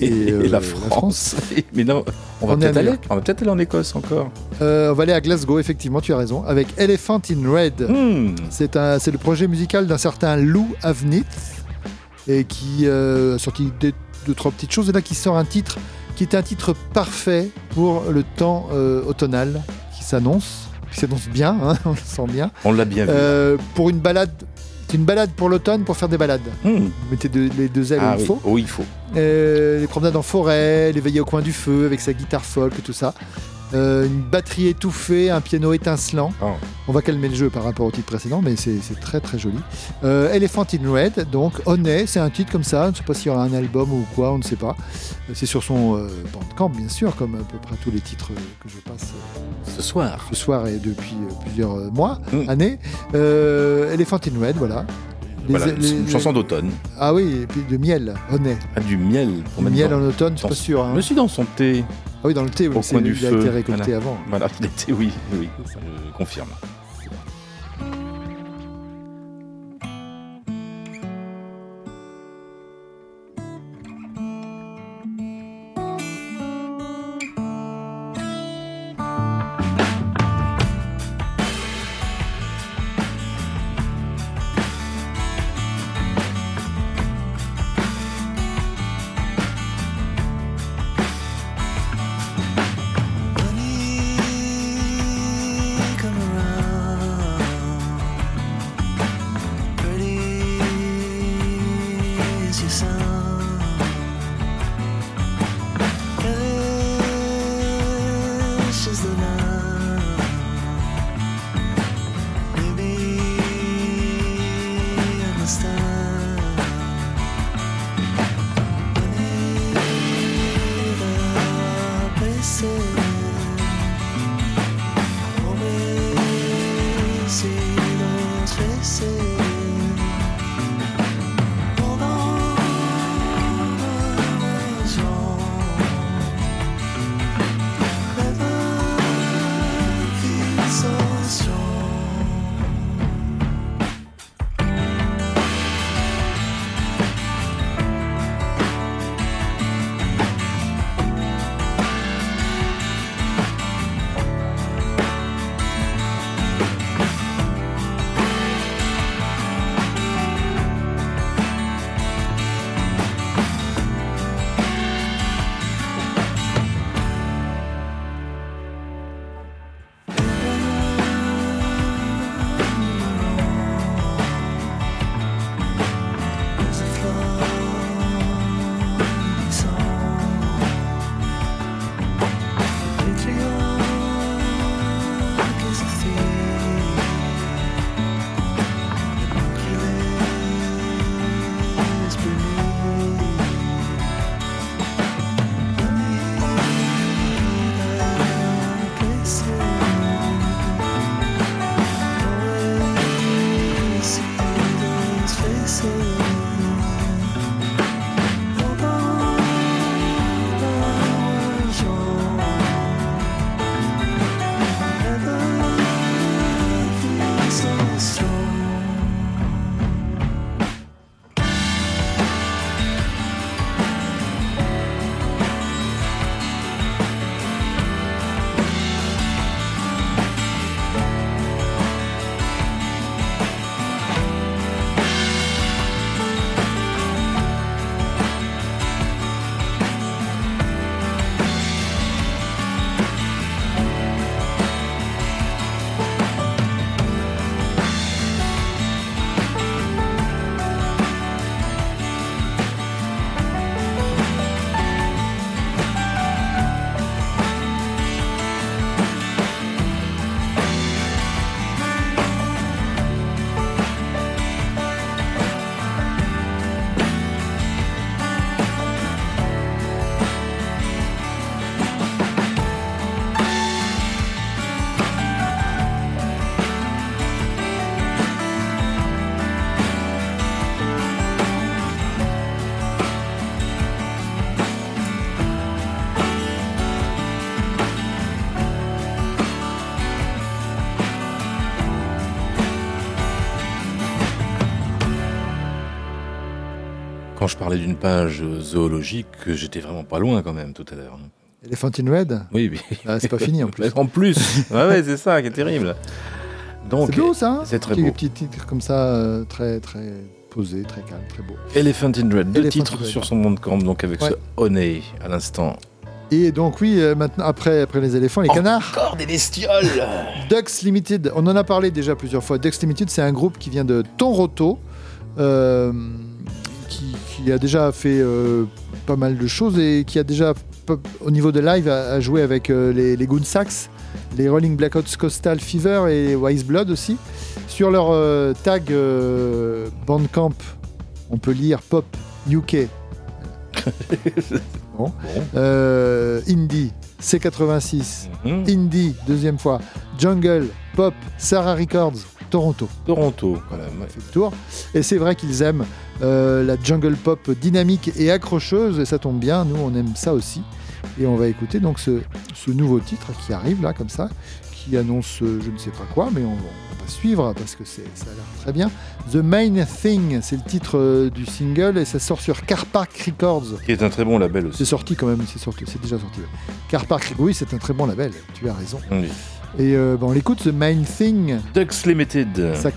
Et, Et, euh, la la France. Mais non, on va peut-être aller, on va peut-être aller en Écosse encore. Euh, on va aller à Glasgow, effectivement, tu as raison, avec Elephant in Red. Hmm. C'est le projet musical d'un certain Lou Avnith et qui euh, a sorti deux, deux, trois petites choses. Et là, qui sort un titre qui est un titre parfait pour le temps euh, automnal qui s'annonce, qui s'annonce bien, hein, on le sent bien. On l'a bien vu. Euh, pour une balade, c'est une balade pour l'automne pour faire des balades. Hmm. Vous mettez les deux ailes Ah où il oui. faut. Oh, il faut. Euh, les promenades en forêt, les veillées au coin du feu avec sa guitare folk et tout ça. Euh, une batterie étouffée, un piano étincelant. Oh. On va calmer le jeu par rapport au titre précédent, mais c'est très très joli. Euh, Elephant in Red, donc Honey, c'est un titre comme ça. Je ne sais pas s'il y aura un album ou quoi, on ne sait pas. Euh, C'est sur son euh, Bandcamp, bien sûr, comme à peu près tous les titres euh, que je passe Ce soir. ce soir et depuis plusieurs mois, Mm. années. Elephant in Red, voilà. Les- Voilà, les- une chanson d'automne. Ah oui, et puis de miel, Honey. Ah, du miel. Pour Du miel en automne, je suis pas sûr. hein. Mais si dans son thé, oui, dans le thé, oui, au coin du il feu. a été récolté voilà. avant. Voilà, oui, oui, je confirme. Parlais d'une page zoologique, que j'étais vraiment pas loin quand même tout à l'heure. Elephant in Red? Oui, oui. Ah, c'est pas fini en plus. En plus Ouais, ouais, c'est ça qui est terrible. Donc, C'est beau ça hein? C'est très beau. Petit titre comme ça, euh, très très posé, très calme, très beau. Elephant in Red, deux Elephant titres Red. sur son bandcamp, donc avec Ouais. ce Honey à l'instant. Et donc oui, euh, maintenant après, après les éléphants, les canards. Encore des bestioles Ducks Limited, on en a parlé déjà plusieurs fois. Ducks Limited, c'est un groupe qui vient de Toronto, euh, qui, a déjà fait euh, pas mal de choses et qui a déjà, au niveau de live, a, a joué avec euh, les, les Goon Sax, les Rolling Blackouts Coastal Fever et Wise Blood aussi. Sur leur euh, tag Bandcamp, on peut lire Pop UK. Bon. Indie, C86. Mhm. Indie, deuxième fois. Jungle, Pop, Sarah Records, Toronto. Toronto. Voilà, on a fait le tour. Et c'est vrai qu'ils aiment euh, la jungle pop dynamique et accrocheuse, et ça tombe bien, nous on aime ça aussi. Et on va écouter donc ce, ce nouveau titre qui arrive là, comme ça, qui annonce euh, je ne sais pas quoi, mais on, on va suivre parce que ça a l'air très bien. The Main Thing, c'est le titre euh, du single, et ça sort sur Car Park Records. Qui est un très bon label aussi. C'est sorti quand même, c'est sorti, c'est déjà sorti. ouais. Car Park, oui, c'est un très bon label, tu as raison. Oui. Et euh, bon, on l'écoute, The Main Thing, Ducks Limited. ça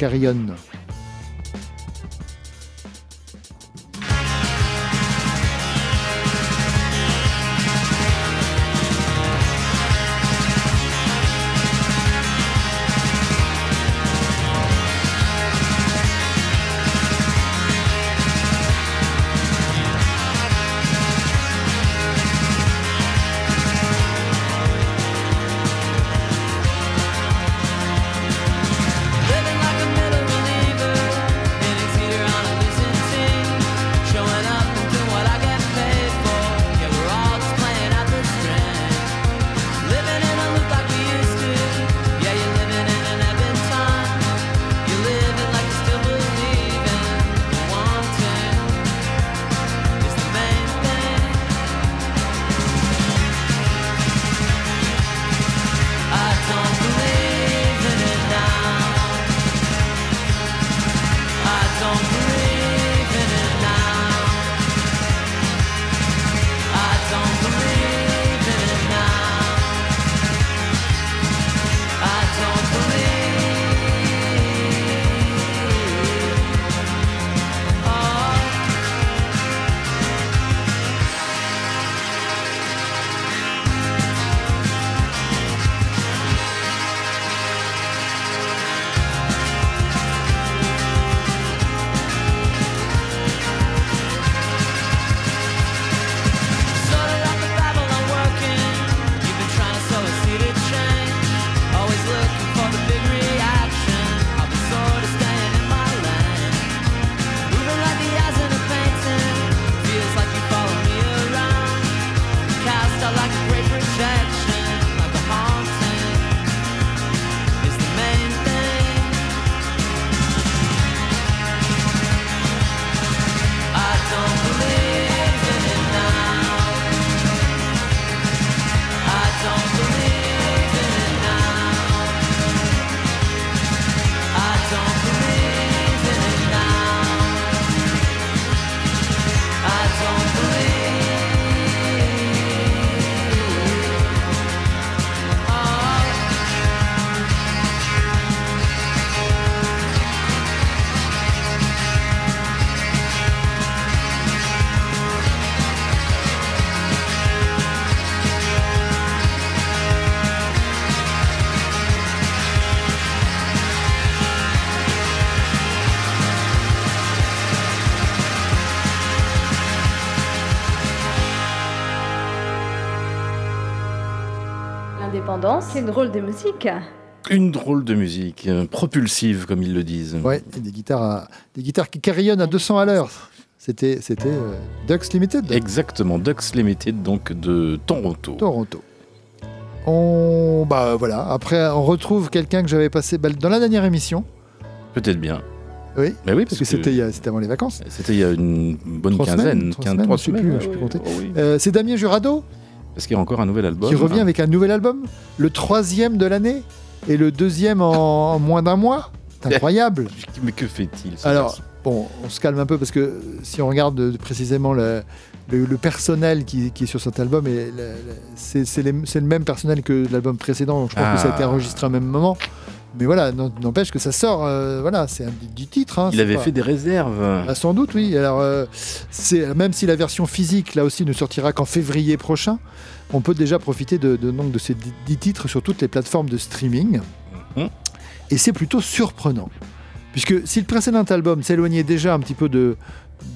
L'indépendance. Quelle drôle de musique. Une drôle de musique, euh, propulsive comme ils le disent. Ouais, et des guitares, à- des guitares qui carillonnent à 200 à l'heure. C'était, c'était euh, Ducks Limited. Exactement, Ducks Limited, donc de Toronto. Toronto. On, bah voilà. Après, on retrouve quelqu'un que j'avais passé bah, dans la dernière émission. Peut-être bien. Oui. Mais oui, parce que c'était, il y a- c'était avant les vacances. C'était il y a une bonne Trois quinzaine, semaines, trois quinze- semaines, trois je sais semaines, plus, ouais, je sais plus compter. oh oui. Euh, c'est Damien Jurado Parce qu'il y a encore un nouvel album. qui revient avec un nouvel album, le troisième de l'année et le deuxième en, en moins d'un mois. C'est incroyable. Mais que fait-il Alors, bon, on se calme un peu parce que si on regarde de- précisément le, le- le personnel qui, qui est sur cet album, c'est le même personnel que l'album précédent, donc je pense que ça a été Ah. enregistré au même moment. Mais voilà, n'empêche que ça sort, euh, voilà, c'est un du, titre. hein, Il avait pas- fait des réserves. Ah, sans doute, oui. Alors, euh, c'est même si la version physique, là aussi, ne sortira qu'en février prochain, on peut déjà profiter de, de, donc, de ces 10 titres sur toutes les plateformes de streaming. Mhm. Et c'est plutôt surprenant. Puisque si le précédent album s'éloignait déjà un petit peu de,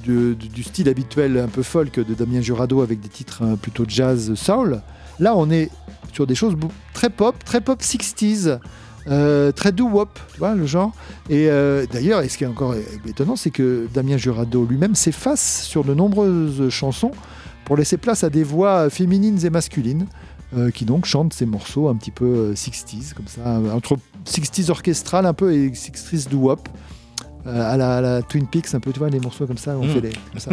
de- du style habituel un peu folk de Damien Jurado avec des titres hein, plutôt jazz soul, là on est sur des choses très pop, très pop 60s. Euh, très doo-wop, tu vois, le genre. Et euh, d'ailleurs, et ce qui est encore étonnant, c'est que Damien Jurado lui-même s'efface sur de nombreuses chansons pour laisser place à des voix féminines et masculines euh, qui donc chantent ces morceaux un petit peu euh, 60s, comme ça, entre 60s orchestral un peu et 60s doo-wop. euh, à, la, à la Twin Peaks, un peu, tu vois, les morceaux comme ça, on Mm. fait les, comme ça.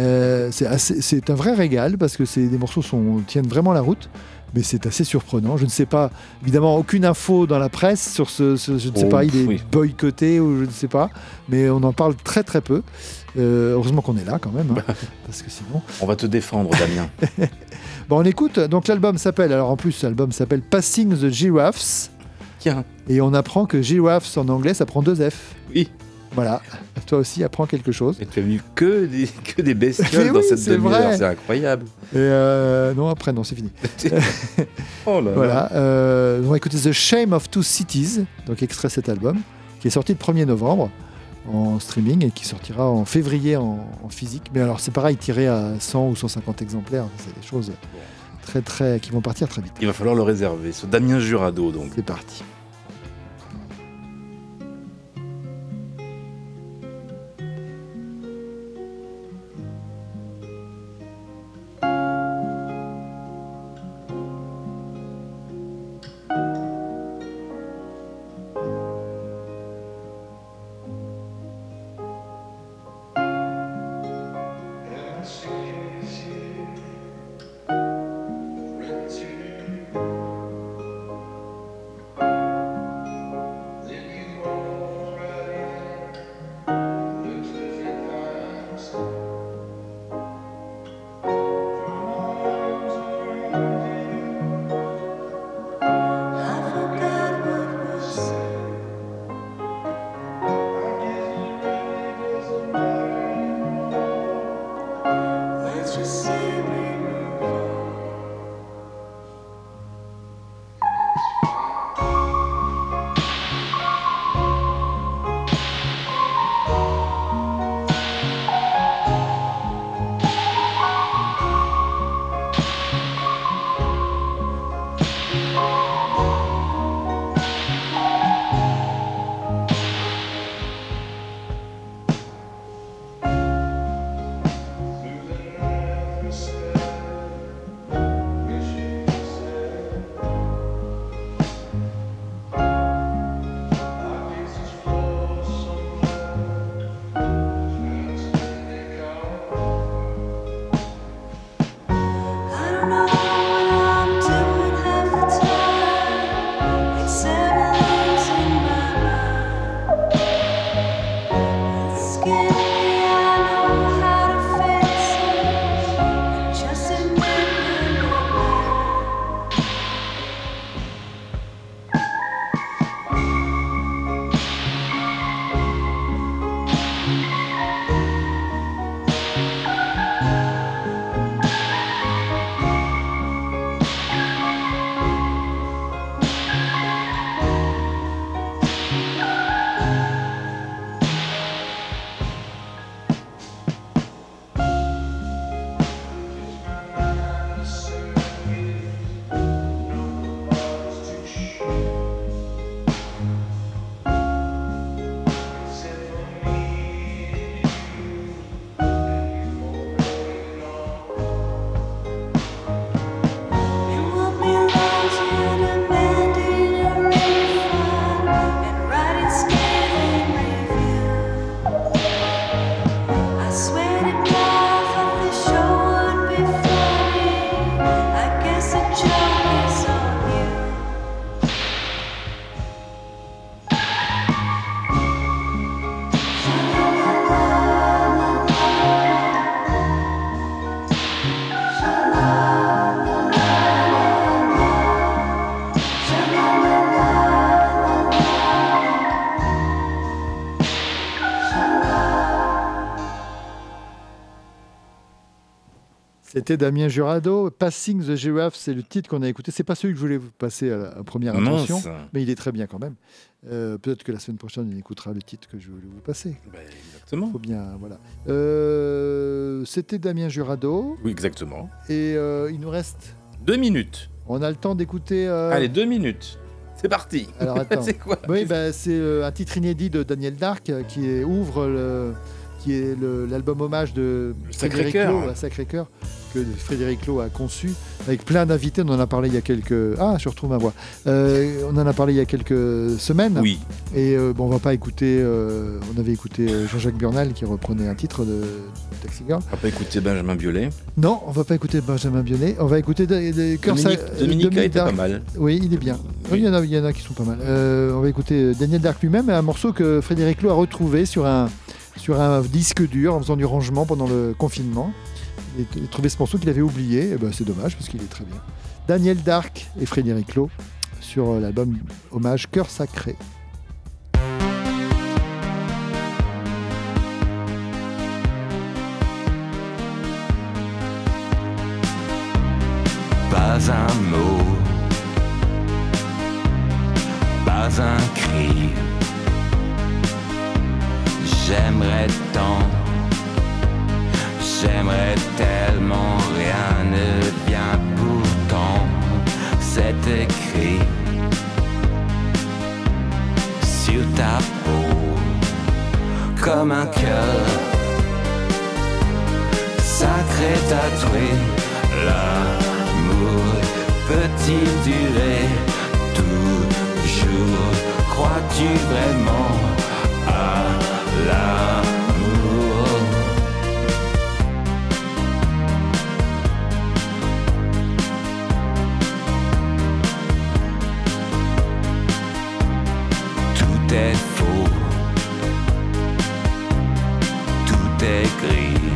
Euh, c'est un vrai régal parce que des morceaux sont, tiennent vraiment la route, mais c'est assez surprenant. Je ne sais pas, évidemment, aucune info dans la presse sur ce, ce- je ne sais Oh, pas, il est oui. boycotté ou je ne sais pas, mais on en parle très très peu. Euh, heureusement qu'on est là quand même, hein, parce que sinon. On va te défendre, Damien. Bon, on écoute. Donc l'album s'appelle, alors en plus, l'album s'appelle Passing the Giraffes. Tiens. Et on apprend que giraffes en anglais, ça prend deux F. Oui. Voilà. Toi aussi, apprends quelque chose. Et tu as vu que des, que des bestioles dans cette demi-heure, c'est incroyable. Et euh, non, après, non, c'est fini. Oh là là. Voilà. euh, on va écouter The Shame of Two Cities, donc extrait de cet album, qui est sorti le 1er novembre en streaming et qui sortira en février en, en physique. Mais alors, c'est pareil, tiré à 100 ou 150 exemplaires. C'est des choses très, très, qui vont partir très vite. Il va falloir le réserver. Ce Damien Jurado, donc. C'est parti. C'était Damien Jurado. Passing the Giraffe, c'est le titre qu'on a écouté. C'est pas celui que je voulais vous passer à la première Mince. intention, mais il est très bien quand même. Euh, Peut-être que la semaine prochaine, on écoutera le titre que je voulais vous passer. exactement. Faut bien, voilà. Euh, C'était Damien Jurado. Oui, exactement. Et euh, il nous reste. Deux minutes. On a le temps d'écouter. Allez, deux minutes. C'est parti. Alors attends. c'est quoi? Oui, bah, c'est un titre inédit de Daniel Dark qui ouvre le, qui est l'album hommage de Frédéric à Sacré-Cœur que Frédéric Lowe a conçu avec plein d'invités. On en a parlé il y a quelques ah je retrouve ma voix. Euh, on en a parlé il y a quelques semaines. Oui. Et euh, bon, on va pas écouter. euh, on avait écouté euh, Jean-Jacques Burnal qui reprenait un titre de Taxi Girl. On va pas écouter Benjamin Biolay. Non, on va pas écouter Benjamin Biolay. On va écouter Cœurs Dominique- Sa- Dark. pas mal. Oui, il est bien. Oui, il, y en a, il y en a qui sont pas mal. On va écouter Daniel Dark lui-même, un morceau que Frédéric Lowe a retrouvé sur un, sur un disque dur en faisant du rangement pendant le confinement. Il a trouvé ce morceau qu'il avait oublié. Et ben, c'est dommage parce qu'il est très bien. Daniel Dark et Frédéric Lowe sur l'album hommage Cœur Sacré. Pas un mot, pas un cri. J'aimerais tant, j'aimerais tellement, rien ne vient pourtant. C'est écrit sur ta peau comme un cœur sacré tatoué. L'amour peut-il durer toujours? Crois-tu vraiment à Tout est faux, tout est gris.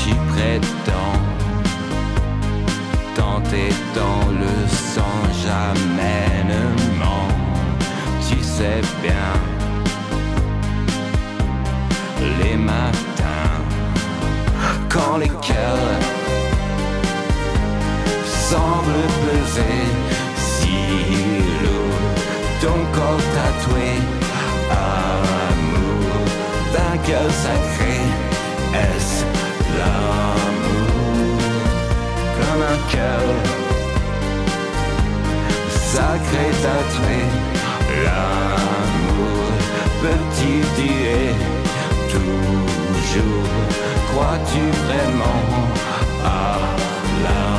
Tu prétends tenter dans le sang, jamais. Tu sais peser si lourd, ton corps tatoué, amour d'un cœur sacré, est-ce l'amour comme un cœur sacré tatoué, l'amour peut-il durer toujours Crois-tu vraiment à l'amour?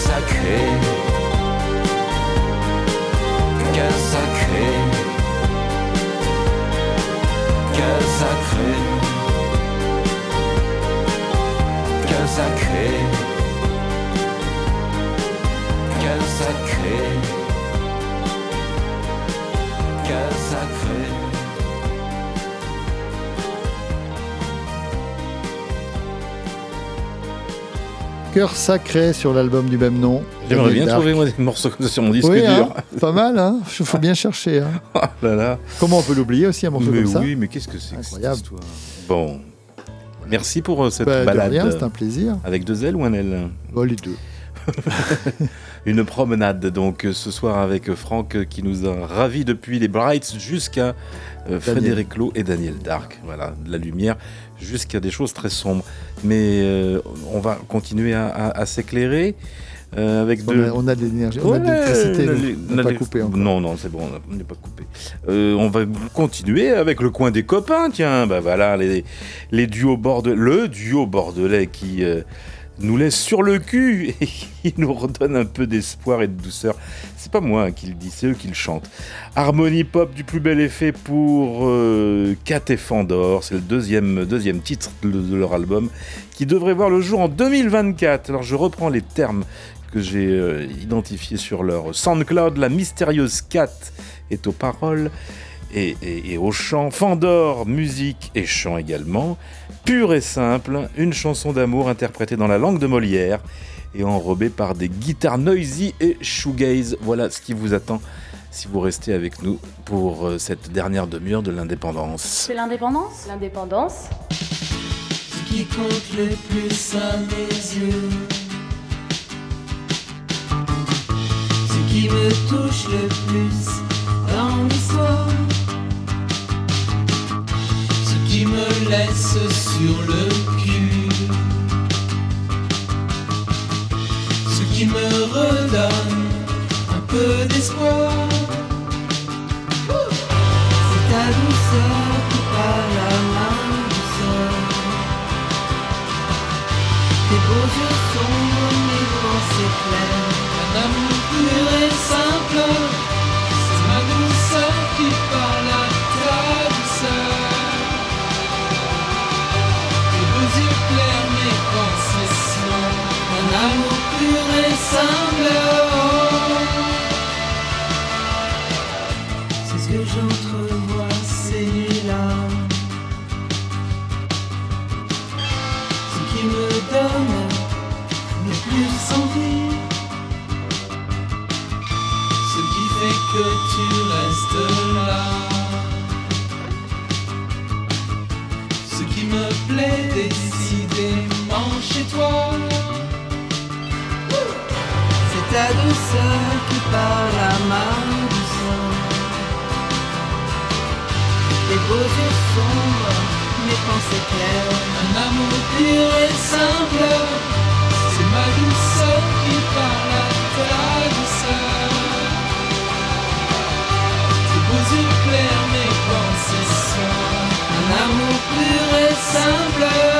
Sacré, que sacré, que sacré, que sacré, que sacré, que sacré. Cœur Sacré sur l'album du même nom. J'aimerais bien Dark. trouver moi des morceaux comme ça sur mon disque Oui, hein, dur. pas mal, hein Il faut bien chercher. hein. Oh là là. Comment on peut l'oublier aussi, un morceau Mais comme ça oui, mais qu'est-ce que c'est que Incroyable. histoire Bon. Merci pour euh, cette Bah, de balade. c'est un plaisir. Avec deux L ou un L Oh, les deux. Une promenade donc euh, ce soir avec euh, Franck qui nous a ravis depuis les Brights jusqu'à euh, Frédéric Lowe et Daniel Dark. Voilà, de la lumière jusqu'à des choses très sombres. Mais euh, on va continuer à, à- à s'éclairer. euh, avec On de- a- on a de l'énergie, on a de l'électricité, on a pas coupé encore. Non, non, c'est bon, on n'est pas coupé. Euh, on va continuer avec le coin des copains, tiens. Bah voilà, les, les duos bordelais, le duo bordelais qui euh, nous laisse sur le cul et qui nous redonne un peu d'espoir et de douceur. C'est pas moi qui le dis, c'est eux qui le chantent. Harmonie pop du plus bel effet pour euh, Kat et Fandor. C'est le deuxième, deuxième titre de, leur album qui devrait voir le jour en 2024. Alors je reprends les termes que j'ai euh, identifiés sur leur SoundCloud. La mystérieuse Kat est aux paroles et, et- et au chant. Fandor, musique et chant également. Pur et simple, une chanson d'amour interprétée dans la langue de Molière et enrobée par des guitares noisy et shoegaze. Voilà ce qui vous attend si vous restez avec nous pour euh, cette dernière demi-heure de l'indépendance. C'est l'indépendance L'indépendance qui compte le plus à mes yeux. Ce qui me touche le plus dans l'histoire. Qui me laisse sur le cul. Ce qui me redonne un peu d'espoir. C'est ta douceur qui parle à ma douceur. Tes beaux yeux simple. Mes pensées claires. Un amour pur et simple. C'est ma douceur qui parle à ta douceur. Tes beaux yeux clairs, mes pensées sont. Un amour pur et simple.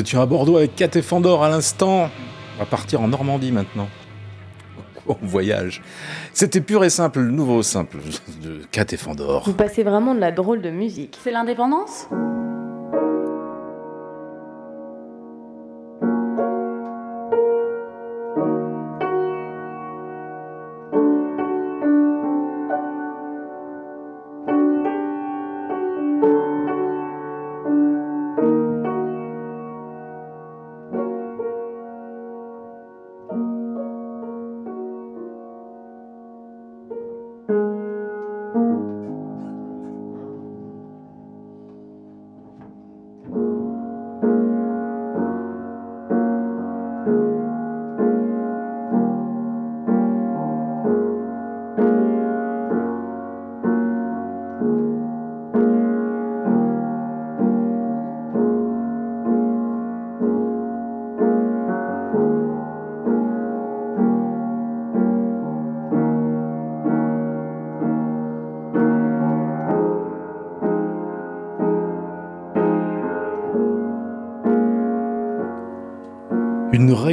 Étions à Bordeaux avec Kat et Fandor à l'instant. On va partir en Normandie maintenant. On voyage. C'était pur et simple, le nouveau simple de Kat et Fandor. Vous passez vraiment de la drôle de musique. C'est l'indépendance?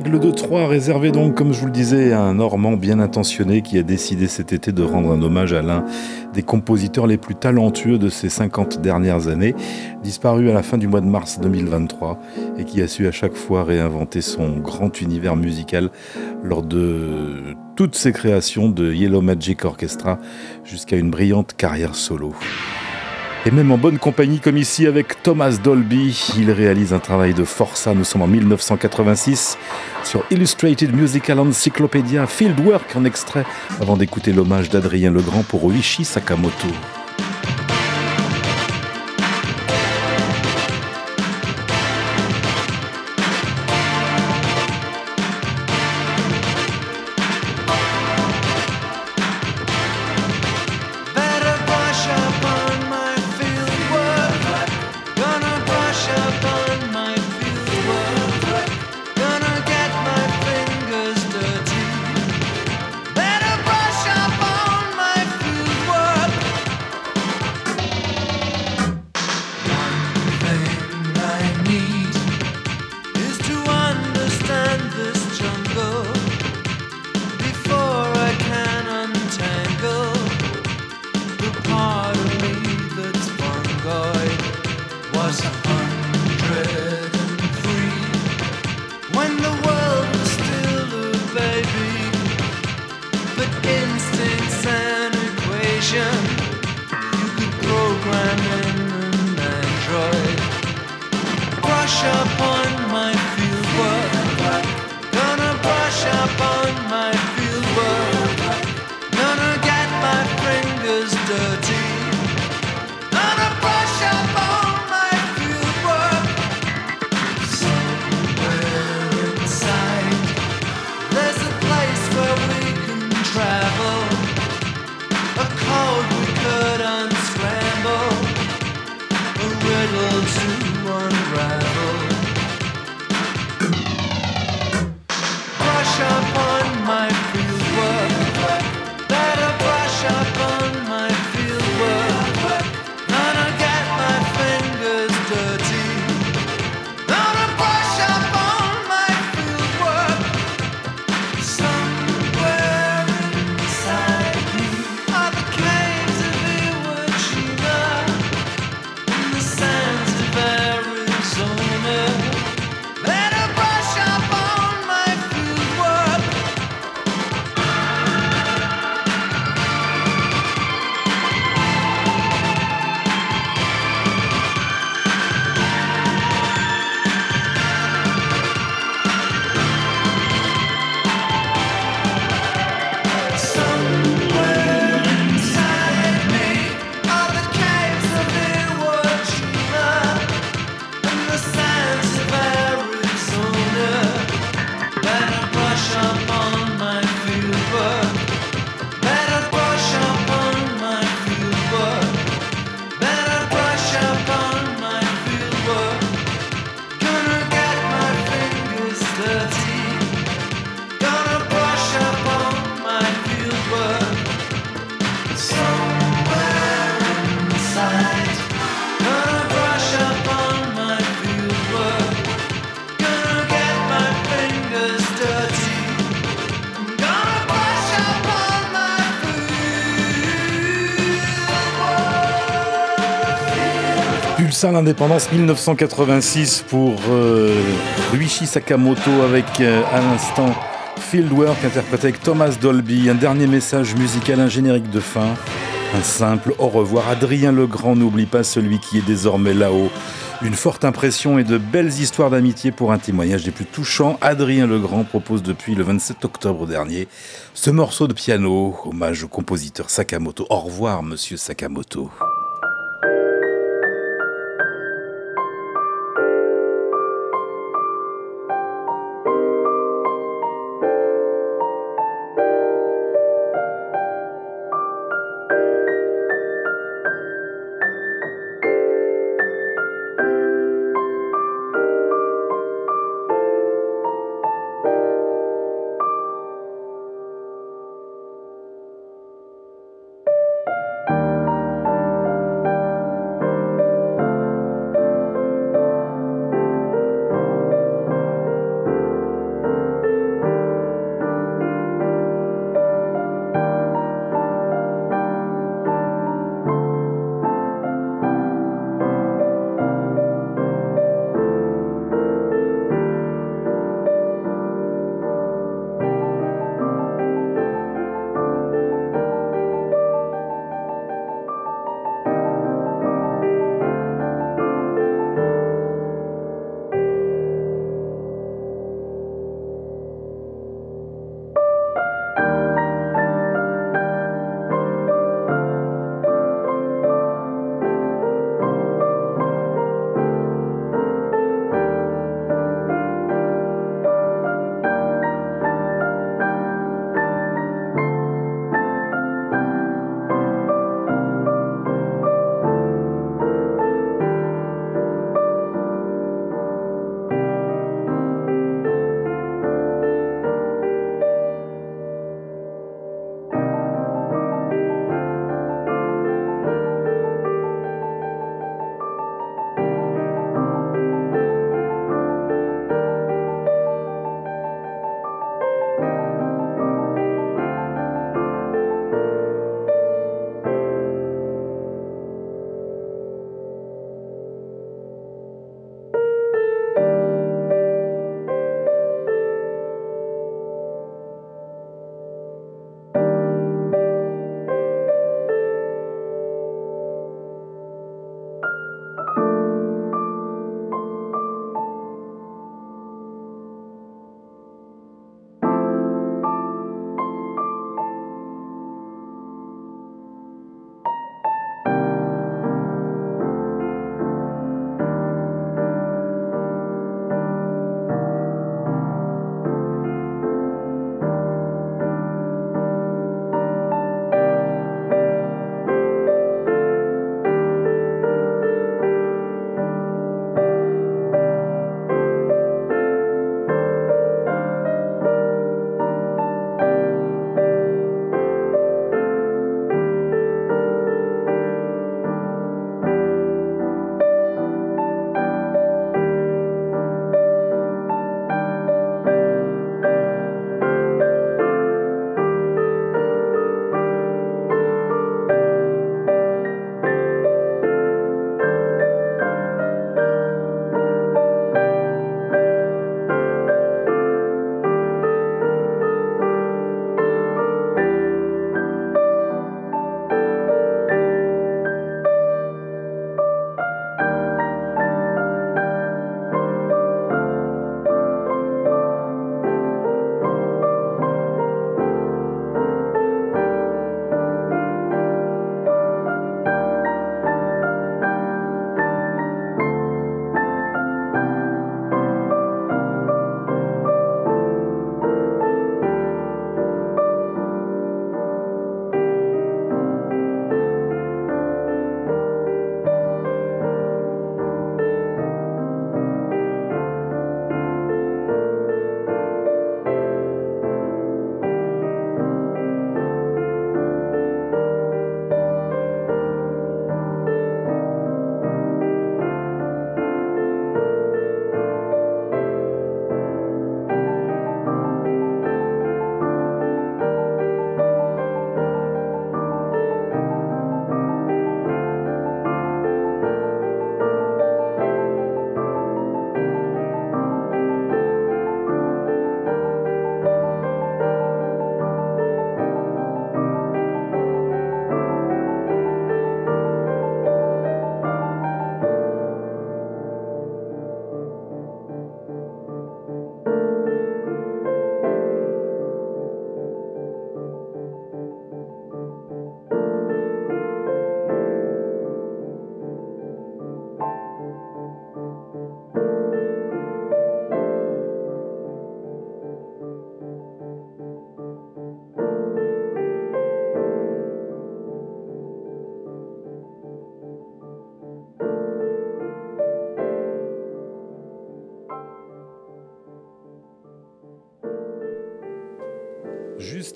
Règle de trois réservée donc, comme je vous le disais, à un Normand bien intentionné qui a décidé cet été de rendre un hommage à l'un des compositeurs les plus talentueux de ces 50 dernières années, disparu à la fin du mois de mars 2023 et qui a su à chaque fois réinventer son grand univers musical lors de toutes ses créations de Yellow Magic Orchestra jusqu'à une brillante carrière solo. Et même en bonne compagnie comme ici avec Thomas Dolby, il réalise un travail de forçat. Nous sommes en 1986 sur Illustrated Musical Encyclopedia Fieldwork en extrait avant d'écouter l'hommage d'Adrien Legrand pour Oishi Sakamoto. ça l'indépendance 1986 pour euh, Ruichi Sakamoto avec euh, à l'instant Fieldwork interprété avec Thomas Dolby. Un dernier message musical, un générique de fin, un simple au revoir. Adrien Legrand n'oublie pas celui qui est désormais là-haut. Une forte impression et de belles histoires d'amitié pour un témoignage des plus touchants. Adrien Legrand propose depuis le 27 octobre dernier ce morceau de piano, hommage au compositeur Sakamoto. Au revoir, monsieur Sakamoto.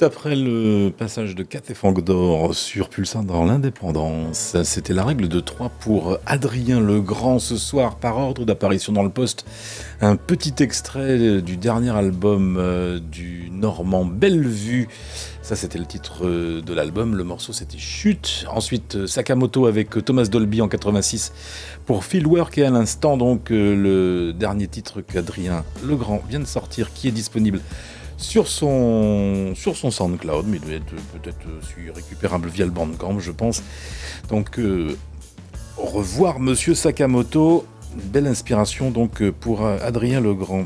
Après le passage de Cat et Fangdor sur Pulsar dans l'indépendance, c'était la règle de 3 pour Adrien Legrand ce soir par ordre d'apparition dans le poste. Un petit extrait du dernier album euh, du Normand Bellevue. Ça, c'était le titre euh, de l'album. Le morceau, c'était Chute. Ensuite, euh, Sakamoto avec Thomas Dolby en 86 pour Fieldwork. Et à l'instant, donc, le dernier titre qu'Adrien Legrand vient de sortir, qui est disponible sur son, sur son SoundCloud, mais il doit être euh, peut-être aussi récupérable via le Bandcamp, je pense. Donc, euh, au revoir, monsieur Sakamoto. Belle inspiration donc euh, pour euh, Adrien Legrand.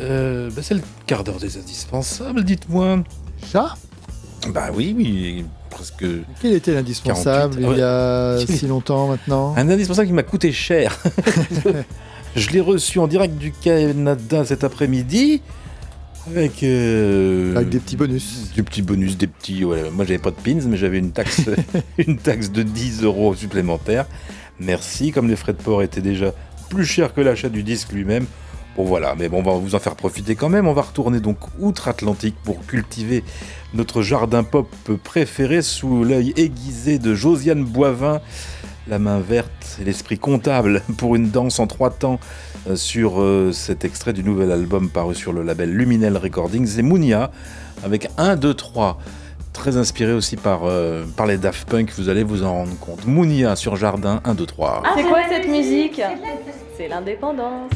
Euh, bah, c'est le quart d'heure des indispensables, dites-moi. Ça Bah oui, oui, presque. Quel était l'indispensable 48, il y a ouais. si longtemps maintenant? Un indispensable qui m'a coûté cher. Je l'ai reçu en direct du Canada cet après-midi. Avec, euh, Avec des petits bonus. Des petits bonus, des petits. ouais, moi, j'avais pas de pins, mais j'avais une taxe, une taxe de 10 euros supplémentaire. Merci. Comme les frais de port étaient déjà plus chers que l'achat du disque lui-même. Bon voilà, mais bon, on va vous en faire profiter quand même. On va retourner donc outre-Atlantique pour cultiver notre jardin pop préféré sous l'œil aiguisé de Josiane Boivin, la main verte et l'esprit comptable pour une danse en trois temps sur euh, cet extrait du nouvel album paru sur le label Luminel Recordings et Mounia avec 1, 2, 3. Très inspiré aussi par, euh, par les Daft Punk, vous allez vous en rendre compte. Mounia sur Jardin, 1, 2, 3. C'est quoi cette musique C'est l'indépendance.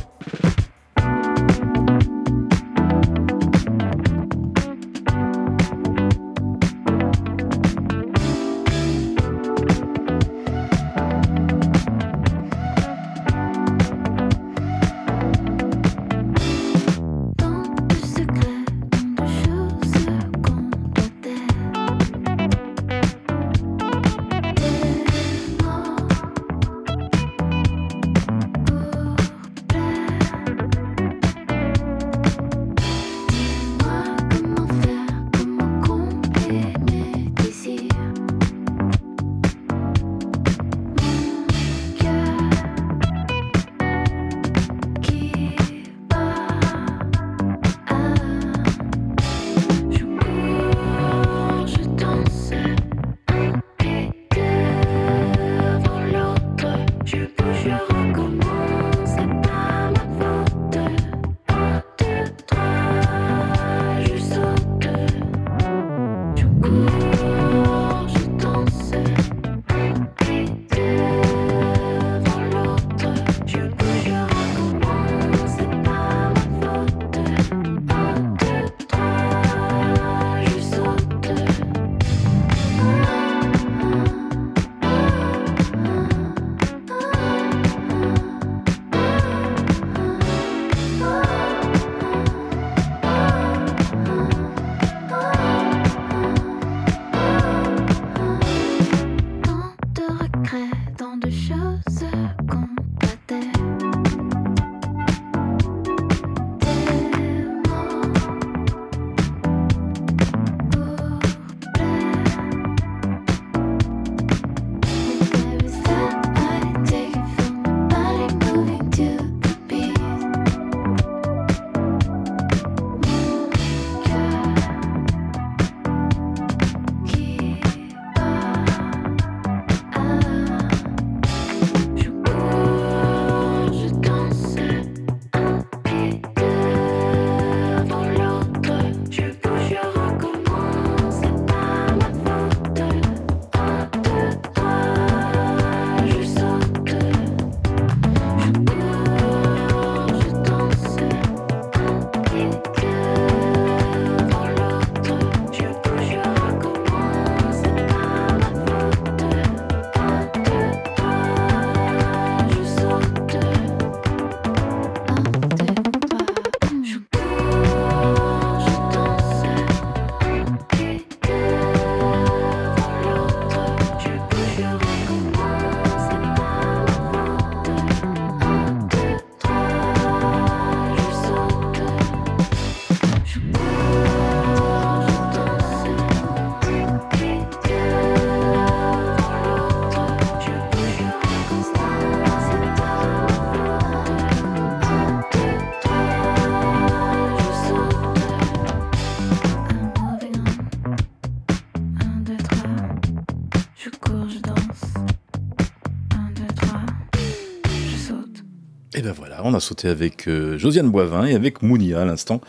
On a sauté avec euh, Josiane Boivin et avec Mounia à l'instant.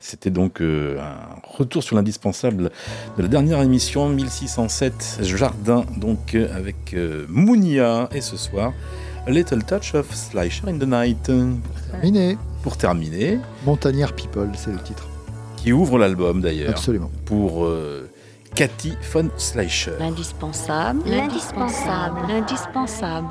C'était donc euh, un retour sur l'indispensable de la dernière émission 1607 Jardin, donc euh, avec euh, Mounia et ce soir A Little Touch of Slasher in the Night. Terminé. Pour terminer, Montagnard People, c'est le titre. qui ouvre l'album d'ailleurs. Absolument. Pour euh, Cathy von Schleicher. L'indispensable. L'indispensable. L'indispensable.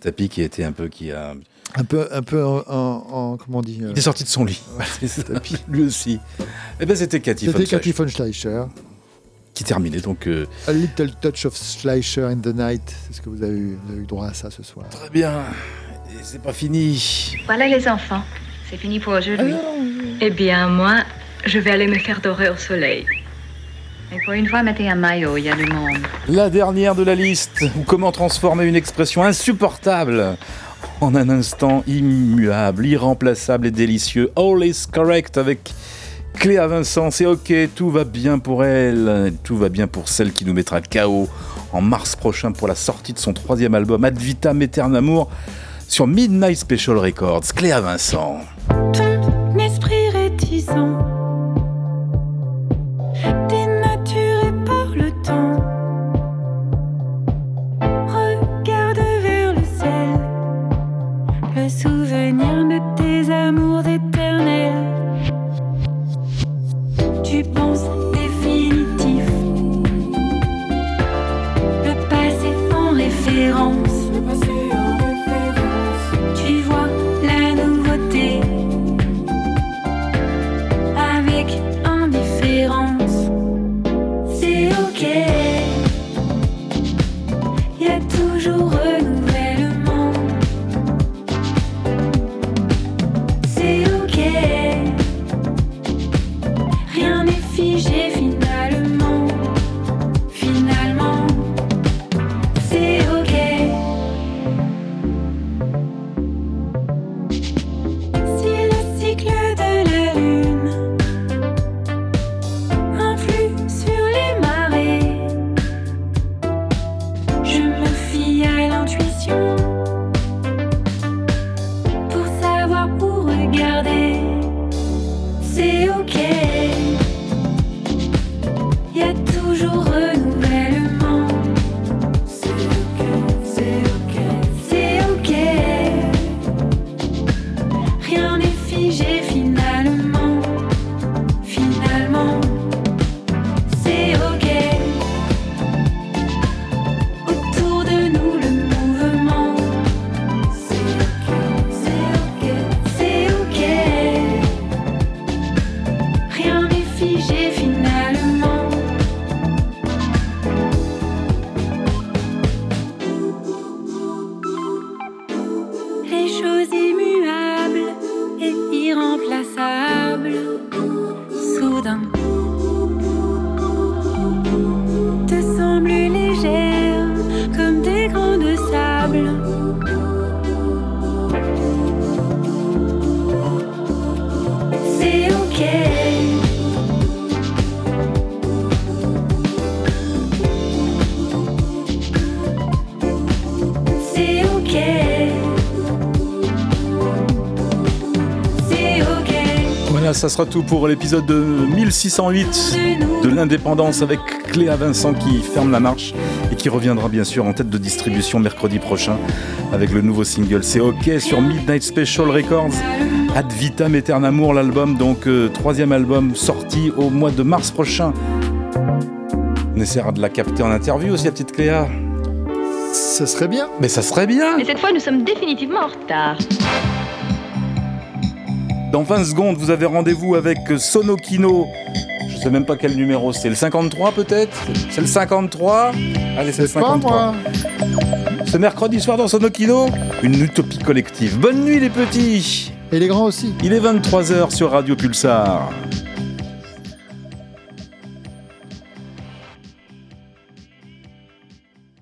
Tapis qui était un peu qui a. Un peu, un peu en, en- en- comment on dit euh, Il est sorti de son lit. Ça, lui aussi. Eh ben c'était Cathy von C'était Schleicher Cathy von Schleicher. qui terminait donc. euh, A little touch of Schleicher in the night. C'est ce que vous avez eu, vous avez eu droit à ça ce soir? Très bien. Et c'est pas fini. Voilà les enfants, c'est fini pour aujourd'hui. Eh bien, moi, je vais aller me faire dorer au soleil. Et pour une fois, mettez un maillot, il y a du monde. La dernière de la liste, ou comment transformer une expression insupportable en un instant immuable, irremplaçable et délicieux. All is correct avec Cléa Vincent, c'est ok, tout va bien pour elle, tout va bien pour celle qui nous mettra KO en mars prochain pour la sortie de son troisième album Ad Vitam Aeternamur sur Midnight Special Records. Cléa Vincent. Ton esprit réticent, ça sera tout pour l'épisode de 1608 de l'indépendance avec Cléa Vincent qui ferme la marche et qui reviendra bien sûr en tête de distribution mercredi prochain avec le nouveau single C'est OK sur Midnight Special Records. Ad vitam aeternamur l'album, donc euh, troisième album sorti au mois de mars prochain. On essaiera de la capter en interview aussi, la petite Cléa. Ça serait bien. Mais ça serait bien. Et cette fois, nous sommes définitivement en retard. Dans 20 secondes, vous avez rendez-vous avec Sonokino. Je sais même pas quel numéro c'est. Le 53 peut-être? C'est le 53 Allez, c'est le Pas 53. moi. Ce mercredi soir dans Sonokino, une utopie collective. Bonne nuit les petits Et les grands aussi. Il est 23h sur Radio Pulsar.